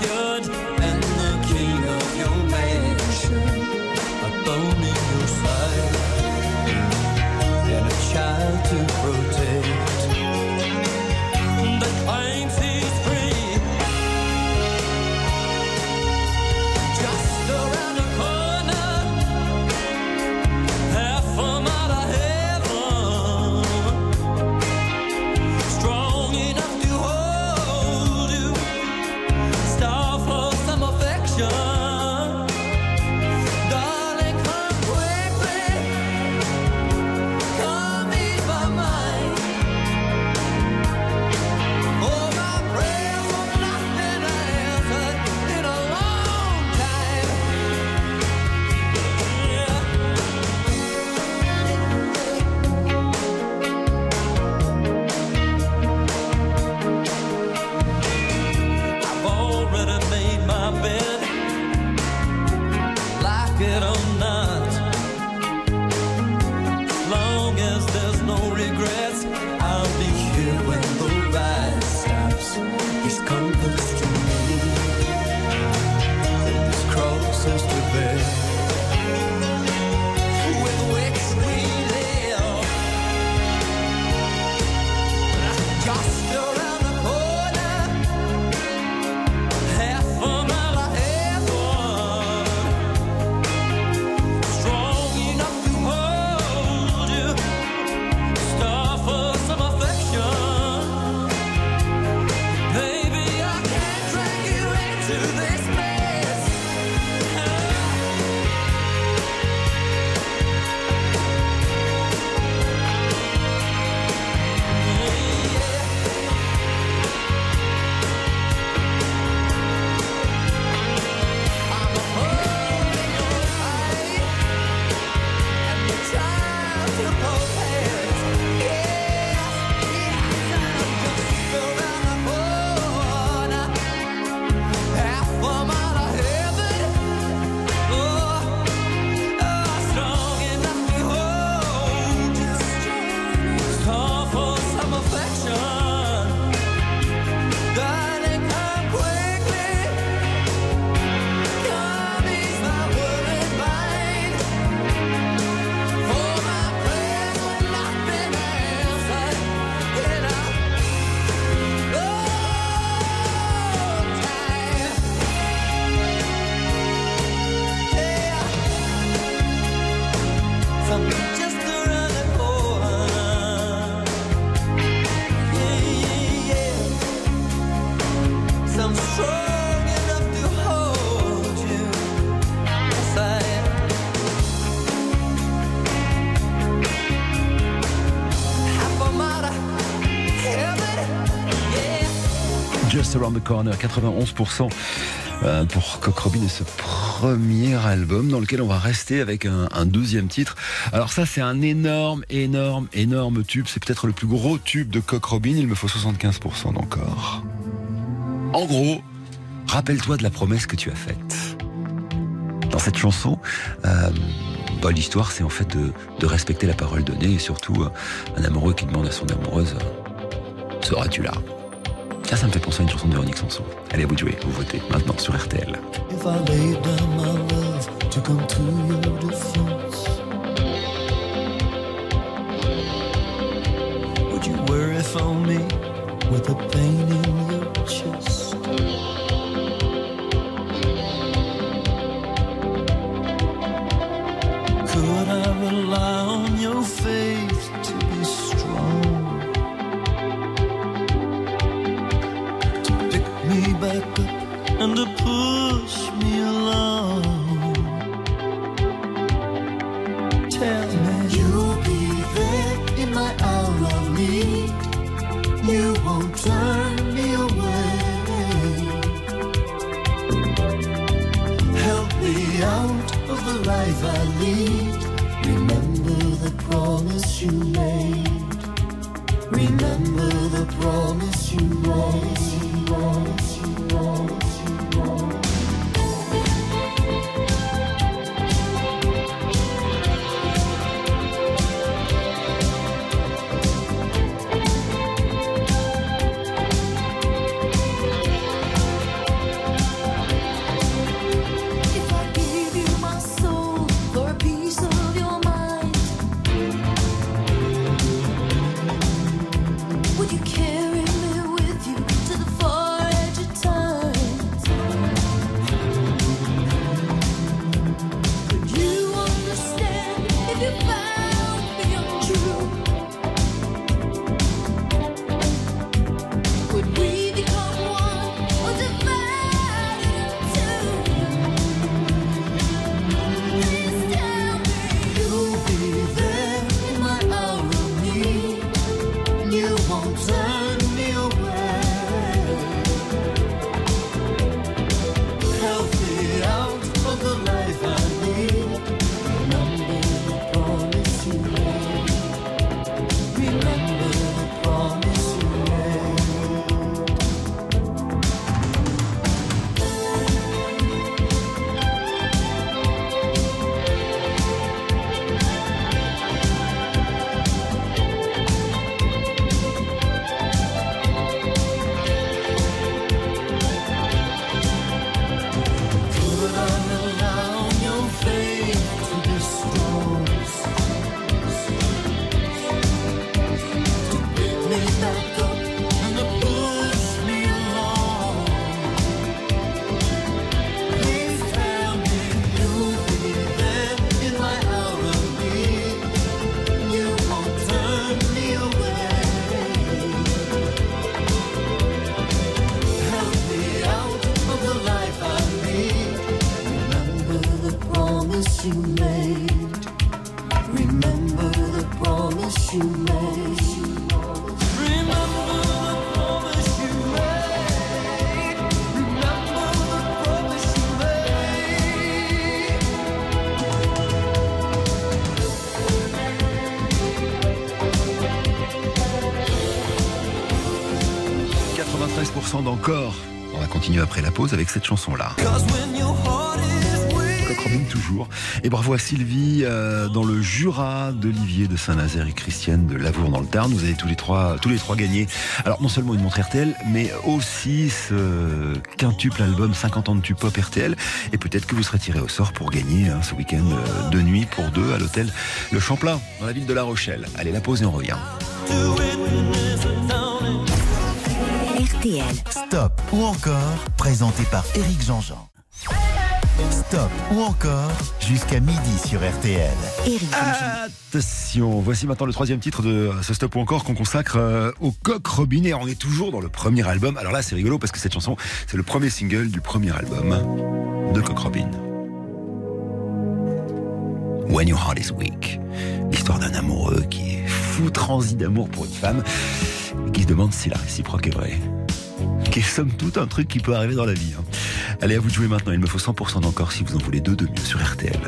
S11: Around the Corner, 91% euh, pour Coq Robin et ce premier album dans lequel on va rester avec un, deuxième titre. Alors ça c'est un énorme, énorme, énorme tube. C'est peut-être le plus gros tube de Coq Robin. Il me faut 75% d'encore. En gros, rappelle-toi de la promesse que tu as faite. Dans cette chanson, euh, bah, l'histoire c'est en fait de, de respecter la parole donnée et surtout euh, un amoureux qui demande à son amoureuse euh, Seras-tu là? Ça, ça me fait penser à une chanson de Véronique Sanson. Allez, vous jouez, vous votez maintenant sur RTL. Après la pause avec cette chanson-là. Toujours. Et bravo à Sylvie euh, dans le Jura d'Olivier de Saint-Nazaire et Christiane de Lavour dans le Tarn. Vous avez tous les trois, tous les trois gagné. Alors non seulement une montre RTL, mais aussi ce quintuple album 50 ans de tube pop RTL. Et peut-être que vous serez tiré au sort pour gagner hein, ce week-end euh, de nuit pour deux à l'hôtel Le Champlain dans la ville de La Rochelle. Allez, la pause et on revient.
S5: RTL.
S6: Stop ou encore, présenté par Éric Jean-Jean. Stop ou encore, jusqu'à midi sur RTL.
S11: Attention, voici maintenant le troisième titre de ce stop ou encore qu'on consacre euh, au coq Robin et on est toujours dans le premier album. Alors là, c'est rigolo parce que cette chanson, c'est le premier single du premier album de Coq Robin. When Your Heart Is Weak. L'histoire d'un amoureux qui est fou transi d'amour pour une femme et qui se demande si la réciproque est vraie. Qui est somme toute un truc qui peut arriver dans la vie. hein. Allez, à vous de jouer maintenant. Il me faut 100% d'encore si vous en voulez deux de mieux sur RTL.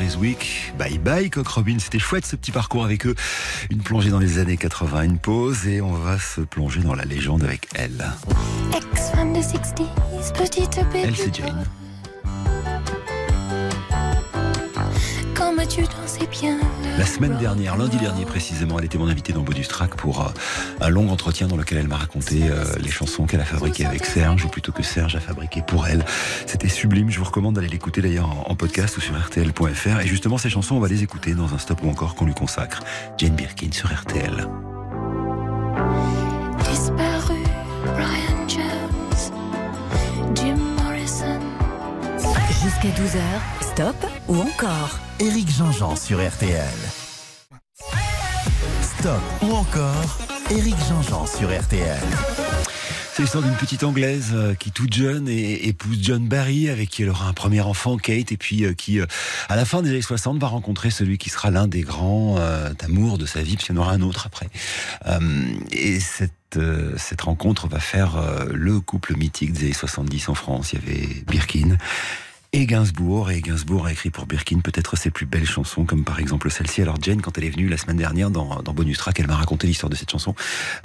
S1: Is Weak.
S11: Bye bye Coq Robin, c'était chouette ce petit parcours avec eux. Une plongée dans les années 80, une pause et on va se plonger dans la légende avec elle.
S4: Ex-femme de 60s, petite bébé.
S11: Elle c'est Jane.
S4: Tu dansais bien
S11: La semaine dernière, lundi dernier précisément, elle était mon invitée dans Bonus Track pour euh, un long entretien dans lequel elle m'a raconté euh, les chansons qu'elle a fabriquées avec Serge, ou plutôt que Serge a fabriqué pour elle. C'était sublime, je vous recommande d'aller l'écouter d'ailleurs en, podcast ou sur rtl.fr. Et justement, ces chansons, on va les écouter dans un stop ou encore qu'on lui consacre. Jane Birkin sur RTL.
S4: Disparu, Brian Jones.
S5: Jusqu'à 12h, stop ou encore
S6: Éric Jean-Jean sur RTL. Stop ou encore Éric Jean-Jean sur RTL.
S1: C'est l'histoire d'une petite Anglaise euh, qui, toute jeune, épouse John Barry, avec qui elle aura un premier enfant, Kate, et puis euh, qui, euh, à la fin des années 60, va rencontrer celui qui sera l'un des grands euh, amours de sa vie, puisqu'il y en aura un autre après. Euh, et cette, euh, cette rencontre va faire euh, le couple mythique des années 70 en France. Il y avait Birkin et Gainsbourg. Et Gainsbourg a écrit pour Birkin peut-être ses plus belles chansons, comme par exemple celle-ci. Alors Jane, quand elle est venue la semaine dernière dans, dans Bonus Track, elle m'a raconté l'histoire de cette chanson,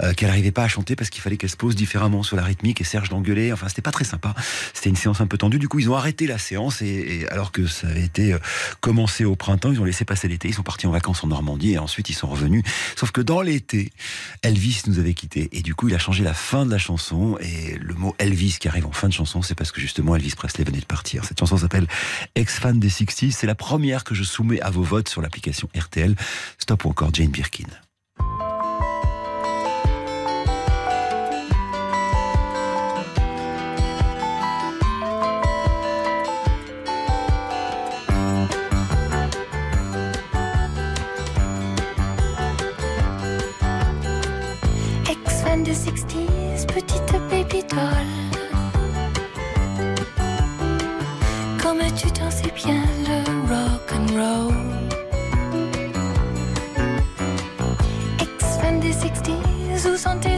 S1: euh, qu'elle n'arrivait pas à chanter parce qu'il fallait qu'elle se pose différemment sur la rythmique et Serge l'engueulait. Enfin, c'était pas très sympa. C'était une séance un peu tendue. Du coup, ils ont arrêté la séance et, et alors que ça avait été euh, commencé au printemps, ils ont laissé passer l'été. Ils sont partis en vacances en Normandie et ensuite ils sont revenus. Sauf que dans l'été, Elvis nous avait quittés et du coup, il a changé la fin de la chanson et le mot Elvis qui arrive en fin de chanson, c'est parce que justement Elvis Presley venait de partir. Cette chanson s'appelle Ex-fan des 60s. C'est la première que je soumets à vos votes sur l'application RTL. Stop ou encore Jane Birkin.
S4: 60s, où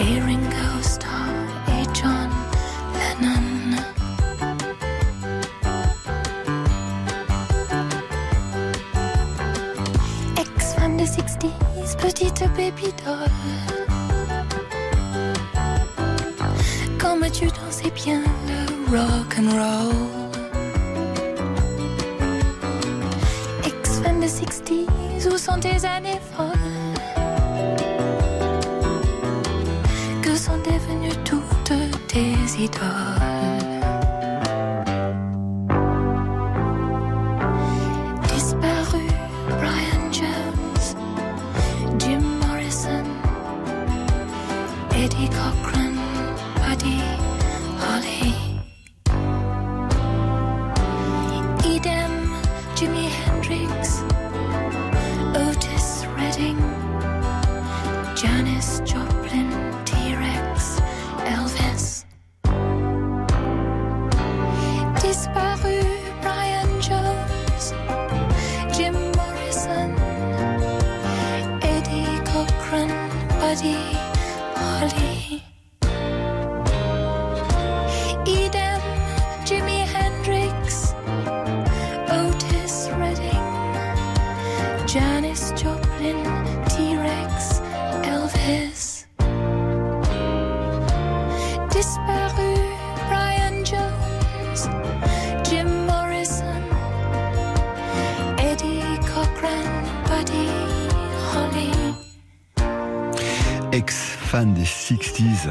S4: et Ringo Starr et John Lennon. Ex-fan des 60s, petite baby doll. Comme tu t'en sais bien, le rock and roll. Ex-fan des 60s, où sont tes années folles?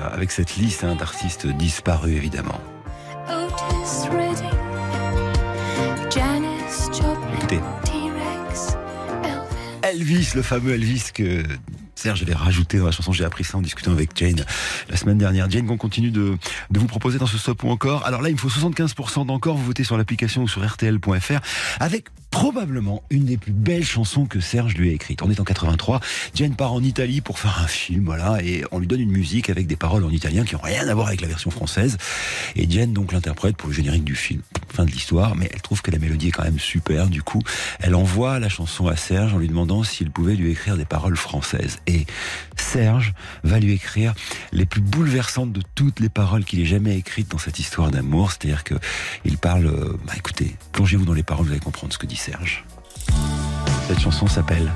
S1: Avec cette liste hein, d'artistes disparus évidemment.
S4: Otis Redding, Janis Joplin,
S1: Écoutez.
S4: T-Rex, Elvis.
S1: Elvis, le fameux Elvis que Serge avait rajouté dans la chanson. J'ai appris ça en discutant avec Jane la semaine dernière. Jane, qu'on continue de, de vous proposer dans ce stop ou encore. Alors là, il me faut 75% d'encore. Vous votez sur l'application ou sur RTL.fr avec probablement une des plus belles chansons que Serge lui a écrites. On est en 83. Jane part en Italie pour faire un film, voilà, et on lui donne une musique avec des paroles en italien qui n'ont rien à voir avec la version française. Et Jane donc l'interprète pour le générique du film. De l'histoire, mais elle trouve que la mélodie est quand même super. Du coup, elle envoie la chanson à Serge en lui demandant s'il pouvait lui écrire des paroles françaises. Et Serge va lui écrire les plus bouleversantes de toutes les paroles qu'il ait jamais écrites dans cette histoire d'amour. C'est-à-dire que il parle, euh, bah écoutez, plongez-vous dans les paroles, vous allez comprendre ce que dit Serge. Cette chanson s'appelle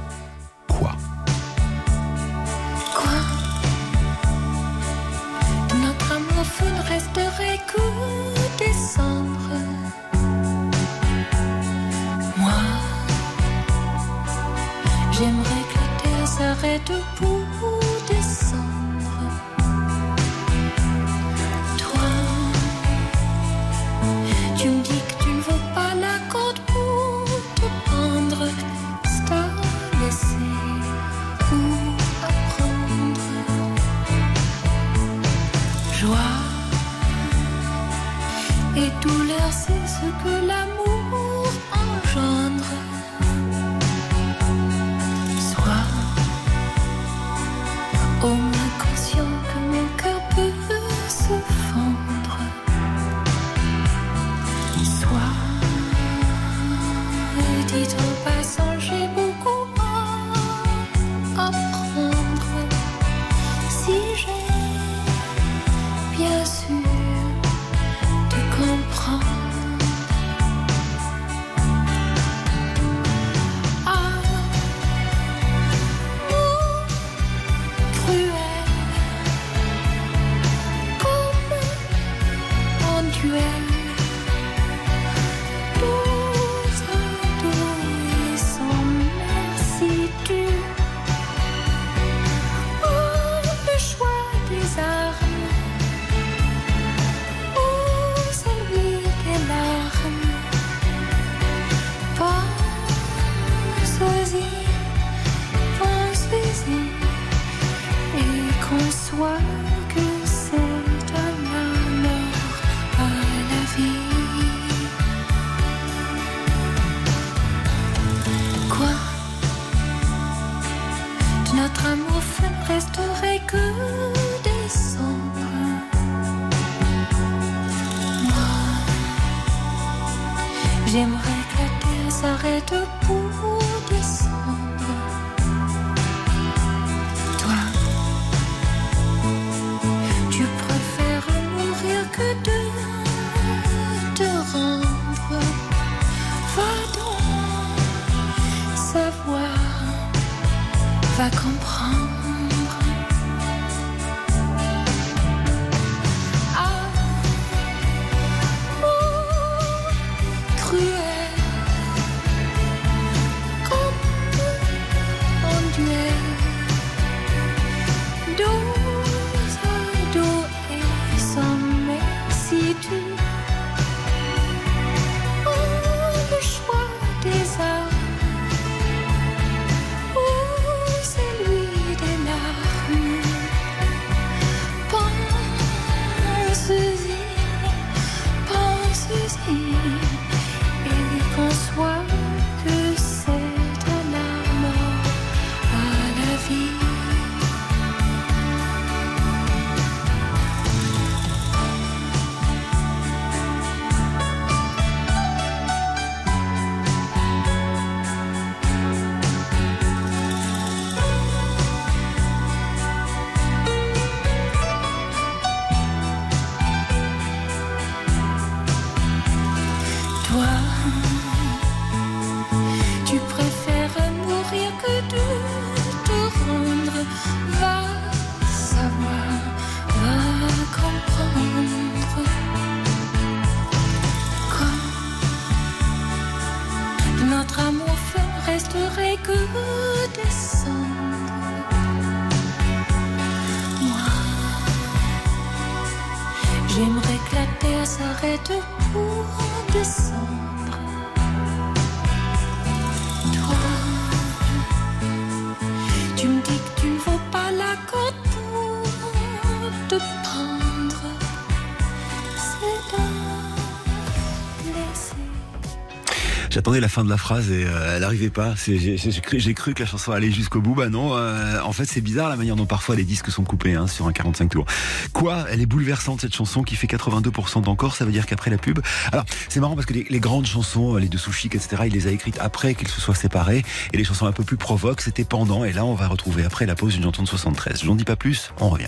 S1: J'attendais la fin de la phrase et euh, elle n'arrivait pas. J'ai cru, que la chanson allait jusqu'au bout. Bah non. euh, en fait, c'est bizarre la manière dont parfois les disques sont coupés hein, sur un 45 tours. Quoi? Elle est bouleversante cette chanson qui fait 82% d'encore. Ça veut dire qu'après la pub. Alors c'est marrant parce que les, les grandes chansons, les de Sushik, etc. Il les a écrites après qu'ils se soient séparés et les chansons un peu plus provoques, c'était pendant. Et là, on va retrouver après la pause une chanson de 73. Je n'en dis pas plus. On revient.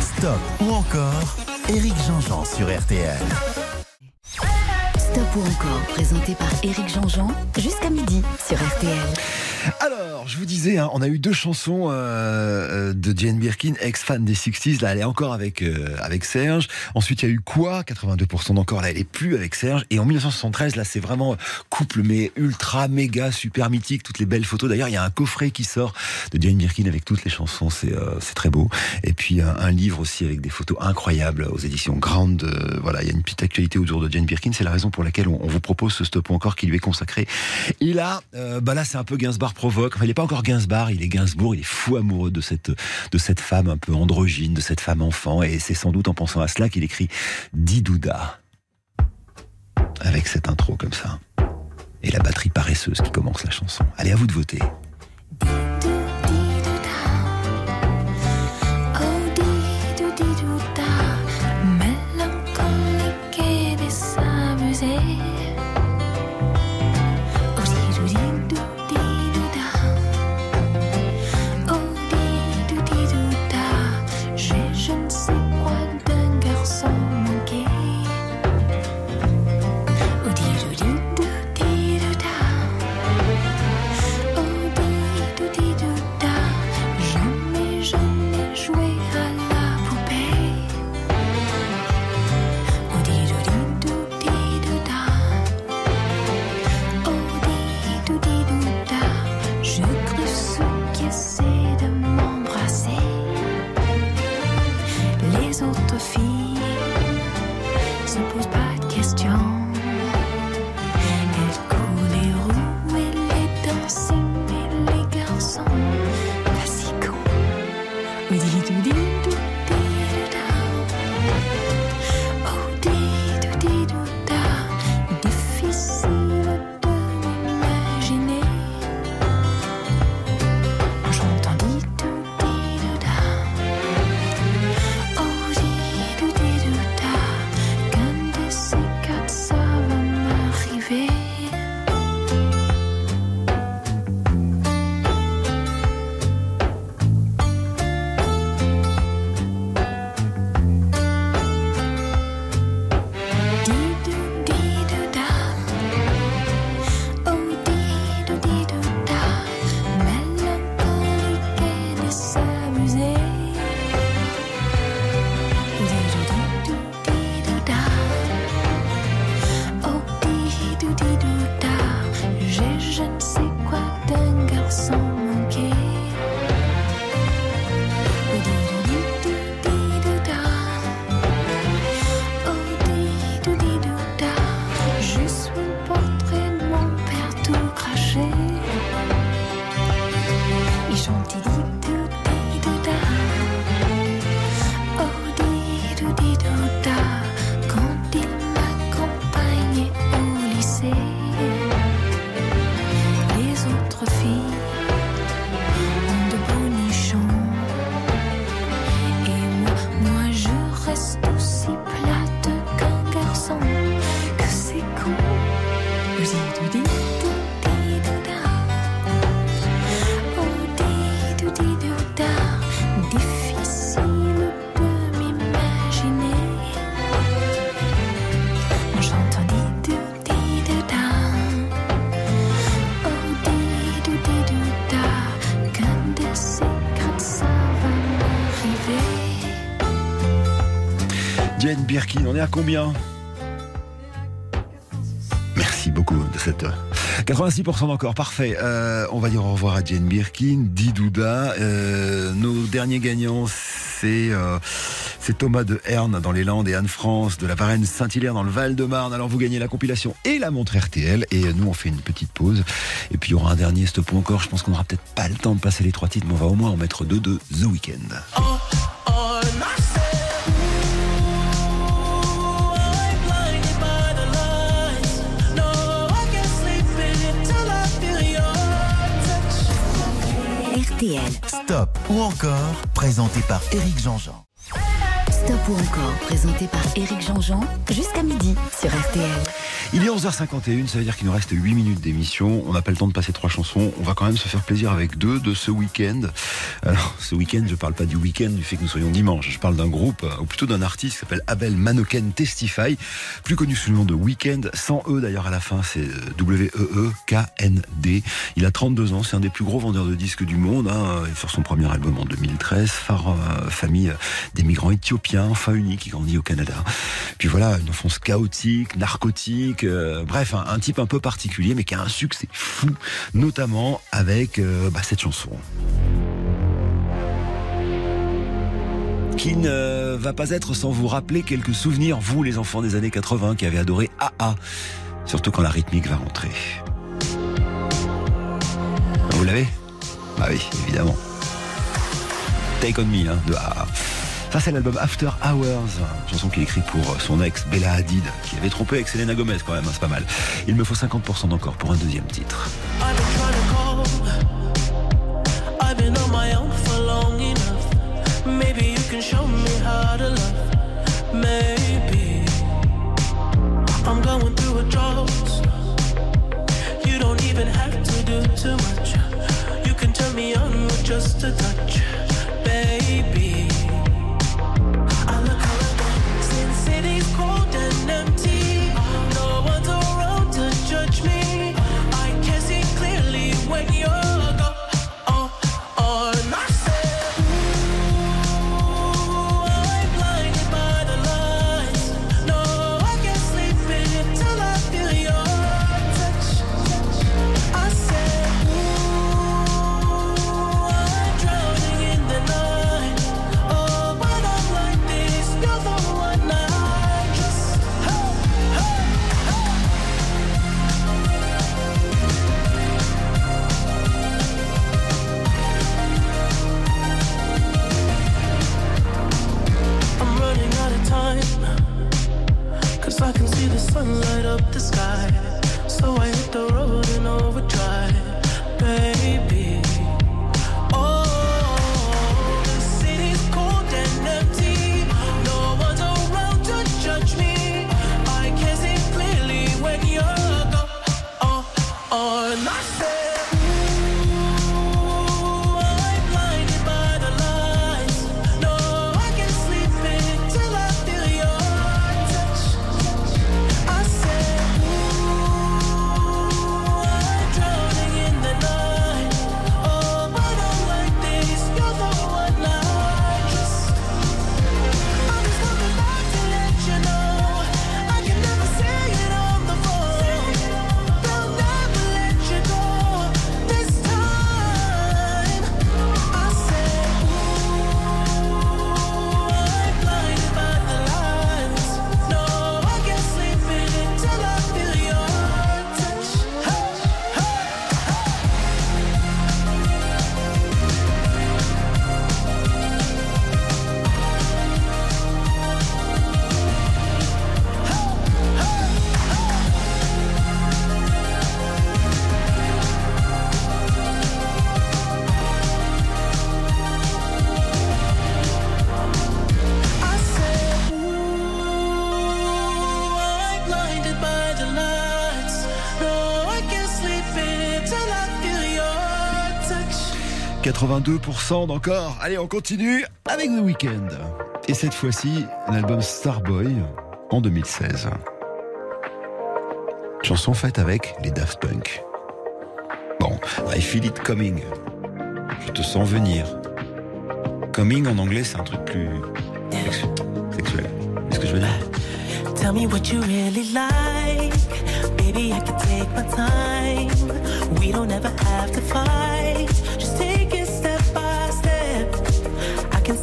S6: Stop ou encore Eric Jean-Jean sur RTL.
S5: Stop ou encore, présenté par Éric Jean-Jean, jusqu'à midi sur RTL.
S1: Alors,
S4: je vous disais, hein, on a eu deux chansons euh, euh, de Jane Birkin, ex-fan des 60s. Là, elle est encore avec, euh, avec Serge. Ensuite, il y a eu quoi? 82% d'encore. Là, elle est plus avec Serge. Et en 1973, là, c'est vraiment couple, mais ultra, méga, super mythique. Toutes les belles photos. D'ailleurs, il y a un coffret qui sort de Jane Birkin avec toutes les chansons. C'est euh, très beau. Et puis, un, livre aussi avec des photos incroyables aux éditions Grand. euh, voilà, il y a une petite actualité autour de Jane Birkin. C'est la raison pour laquelle on, vous propose ce stop encore qui lui est consacré. Là, euh, bah là, c'est un peu Gainsbourg provoque. Il pas encore Gainsbourg, il est Gainsbourg. Il est fou amoureux de cette femme un peu androgyne, de cette femme enfant. Et c'est sans doute en pensant à cela qu'il écrit Didouda avec cette intro comme ça et la batterie paresseuse qui commence la chanson. Allez, à vous de voter. On est à combien Merci beaucoup de cette... euh, 86% d'encore, parfait. Euh, on va dire au revoir à Jane Birkin, Didouda. Euh, nos derniers gagnants, c'est euh, Thomas de Herne dans les Landes et Anne-France de la Varenne Saint-Hilaire dans le Val-de-Marne. Alors vous gagnez la compilation et la montre RTL. Et nous, on fait une petite pause. Et puis il y aura un dernier stop encore. Je pense qu'on n'aura peut-être pas le temps de passer les trois titres, mais on va au moins en mettre deux de The Weeknd.
S5: RTL.
S6: Stop ou encore, présenté par Éric Jean-Jean.
S5: Stop ou encore, présenté par Éric Jean-Jean, jusqu'à midi sur RTL.
S1: Il est 11h51, ça veut dire qu'il nous reste 8 minutes d'émission. On n'a pas le temps de passer trois chansons. On va quand même se faire plaisir avec deux de ce week-end. Alors, ce week-end, je parle pas du week-end, du fait que nous soyons dimanche. Je parle d'un groupe, euh, ou plutôt d'un artiste qui s'appelle Abel Manoken Testify, plus connu sous le nom de Weekend, sans E d'ailleurs à la fin, c'est euh, W-E-E-K-N-D. Il a 32 ans, c'est un des plus gros vendeurs de disques du monde. Hein. Il sort son premier album en 2013, phare euh, famille des migrants éthiopiens, enfin unique, qui grandit au Canada. Puis voilà, une enfance chaotique, narcotique, euh, bref, un, type un peu particulier, mais qui a un succès fou, notamment avec euh, bah, cette chanson. Qui ne va pas être sans vous rappeler quelques souvenirs, vous les enfants des années 80 qui avez adoré AA, surtout quand la rythmique va rentrer. Vous l'avez? Ah oui, évidemment. Take on me hein, de AA. Ça, c'est l'album After Hours, chanson qu'il écrit pour son ex Bella Hadid, qui avait trompé avec Selena Gomez quand même, hein, c'est pas mal. Il me faut 50% d'encore pour un deuxième titre.
S12: Even have to do too much. You can me just a touch,
S1: 82% d'encore. Allez, on continue avec The Weeknd. Et cette fois-ci, l'album Starboy en 2016. Chanson faite avec les Daft Punk. Bon, I feel it coming. Je te sens venir. Coming en anglais, c'est un truc plus sexu- sexuel. Est-ce que je veux dire?
S12: Tell me what you really like. Baby, I can take my time. We don't ever have to fight.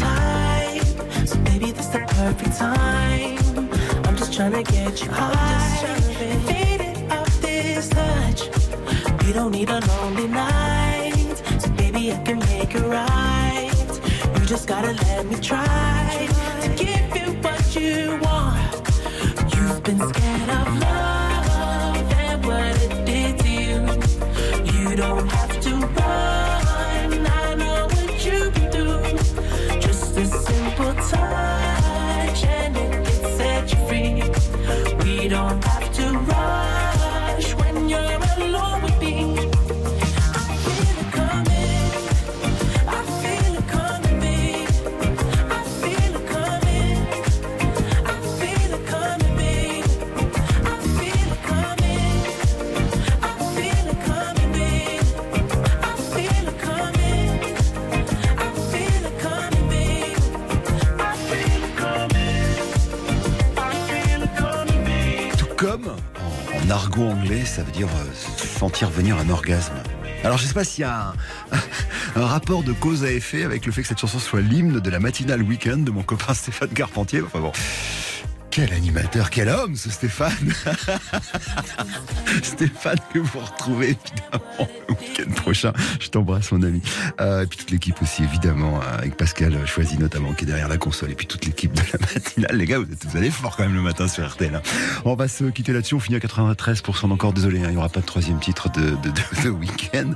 S12: time. So baby, this the perfect time. I'm just trying to get you high. And faded off this touch. We don't need a lonely night. So baby, I can make it right. You just gotta let me try to give you what you want. You've been scared of love
S1: en, en argot anglais, ça veut dire euh, sentir venir un orgasme. Alors je sais pas s'il y a un, un rapport de cause à effet avec le fait que cette chanson soit l'hymne de la matinale week-end de mon copain Stéphane Carpentier. Enfin bon. Quel animateur, quel homme ce Stéphane Stéphane que vous retrouvez évidemment le week-end prochain. Je t'embrasse mon ami. Euh, et puis toute l'équipe aussi évidemment, euh, avec Pascal Choisy notamment qui est derrière la console. Et puis toute l'équipe de la matinale. Les gars, vous, êtes, vous allez fort quand même le matin sur RTL. hein. On va se quitter là-dessus. On finit à 93% encore. Désolé, hein, il n'y aura pas de troisième titre de, de, de, de week-end.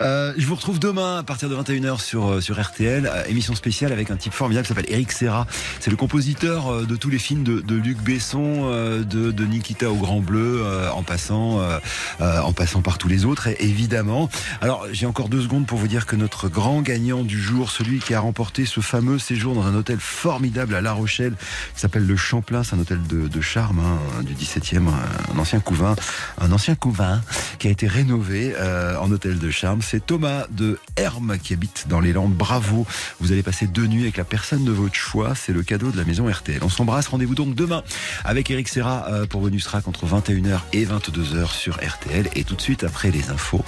S1: Euh, je vous retrouve demain à partir de 21h sur, euh, sur RTL. euh, émission spéciale avec un type formidable qui s'appelle Eric Serra. C'est le compositeur de tous les films de, Luc Besson, de, Nikita au Grand Bleu, en passant, euh, euh, en passant par tous les autres, évidemment. Alors, j'ai encore deux secondes pour vous dire que notre grand gagnant du jour, celui qui a remporté ce fameux séjour dans un hôtel formidable à La Rochelle, qui s'appelle le Champlain, c'est un hôtel de, charme hein, du 17e, un ancien couvain, un ancien couvain qui a été rénové euh, en hôtel de charme. C'est Thomas de Herme qui habite dans les Landes. Bravo, vous allez passer deux nuits avec la personne de votre choix. C'est le cadeau de la maison RTL. On s'embrasse. Rendez-vous donc demain avec Eric Serra pour Bonus Track entre 21h et 22h sur RTL. Et tout de suite après les infos,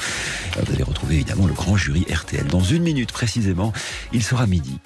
S1: euh, vous allez retrouver évidemment le grand jury RTL. Dans une minute précisément, il sera midi.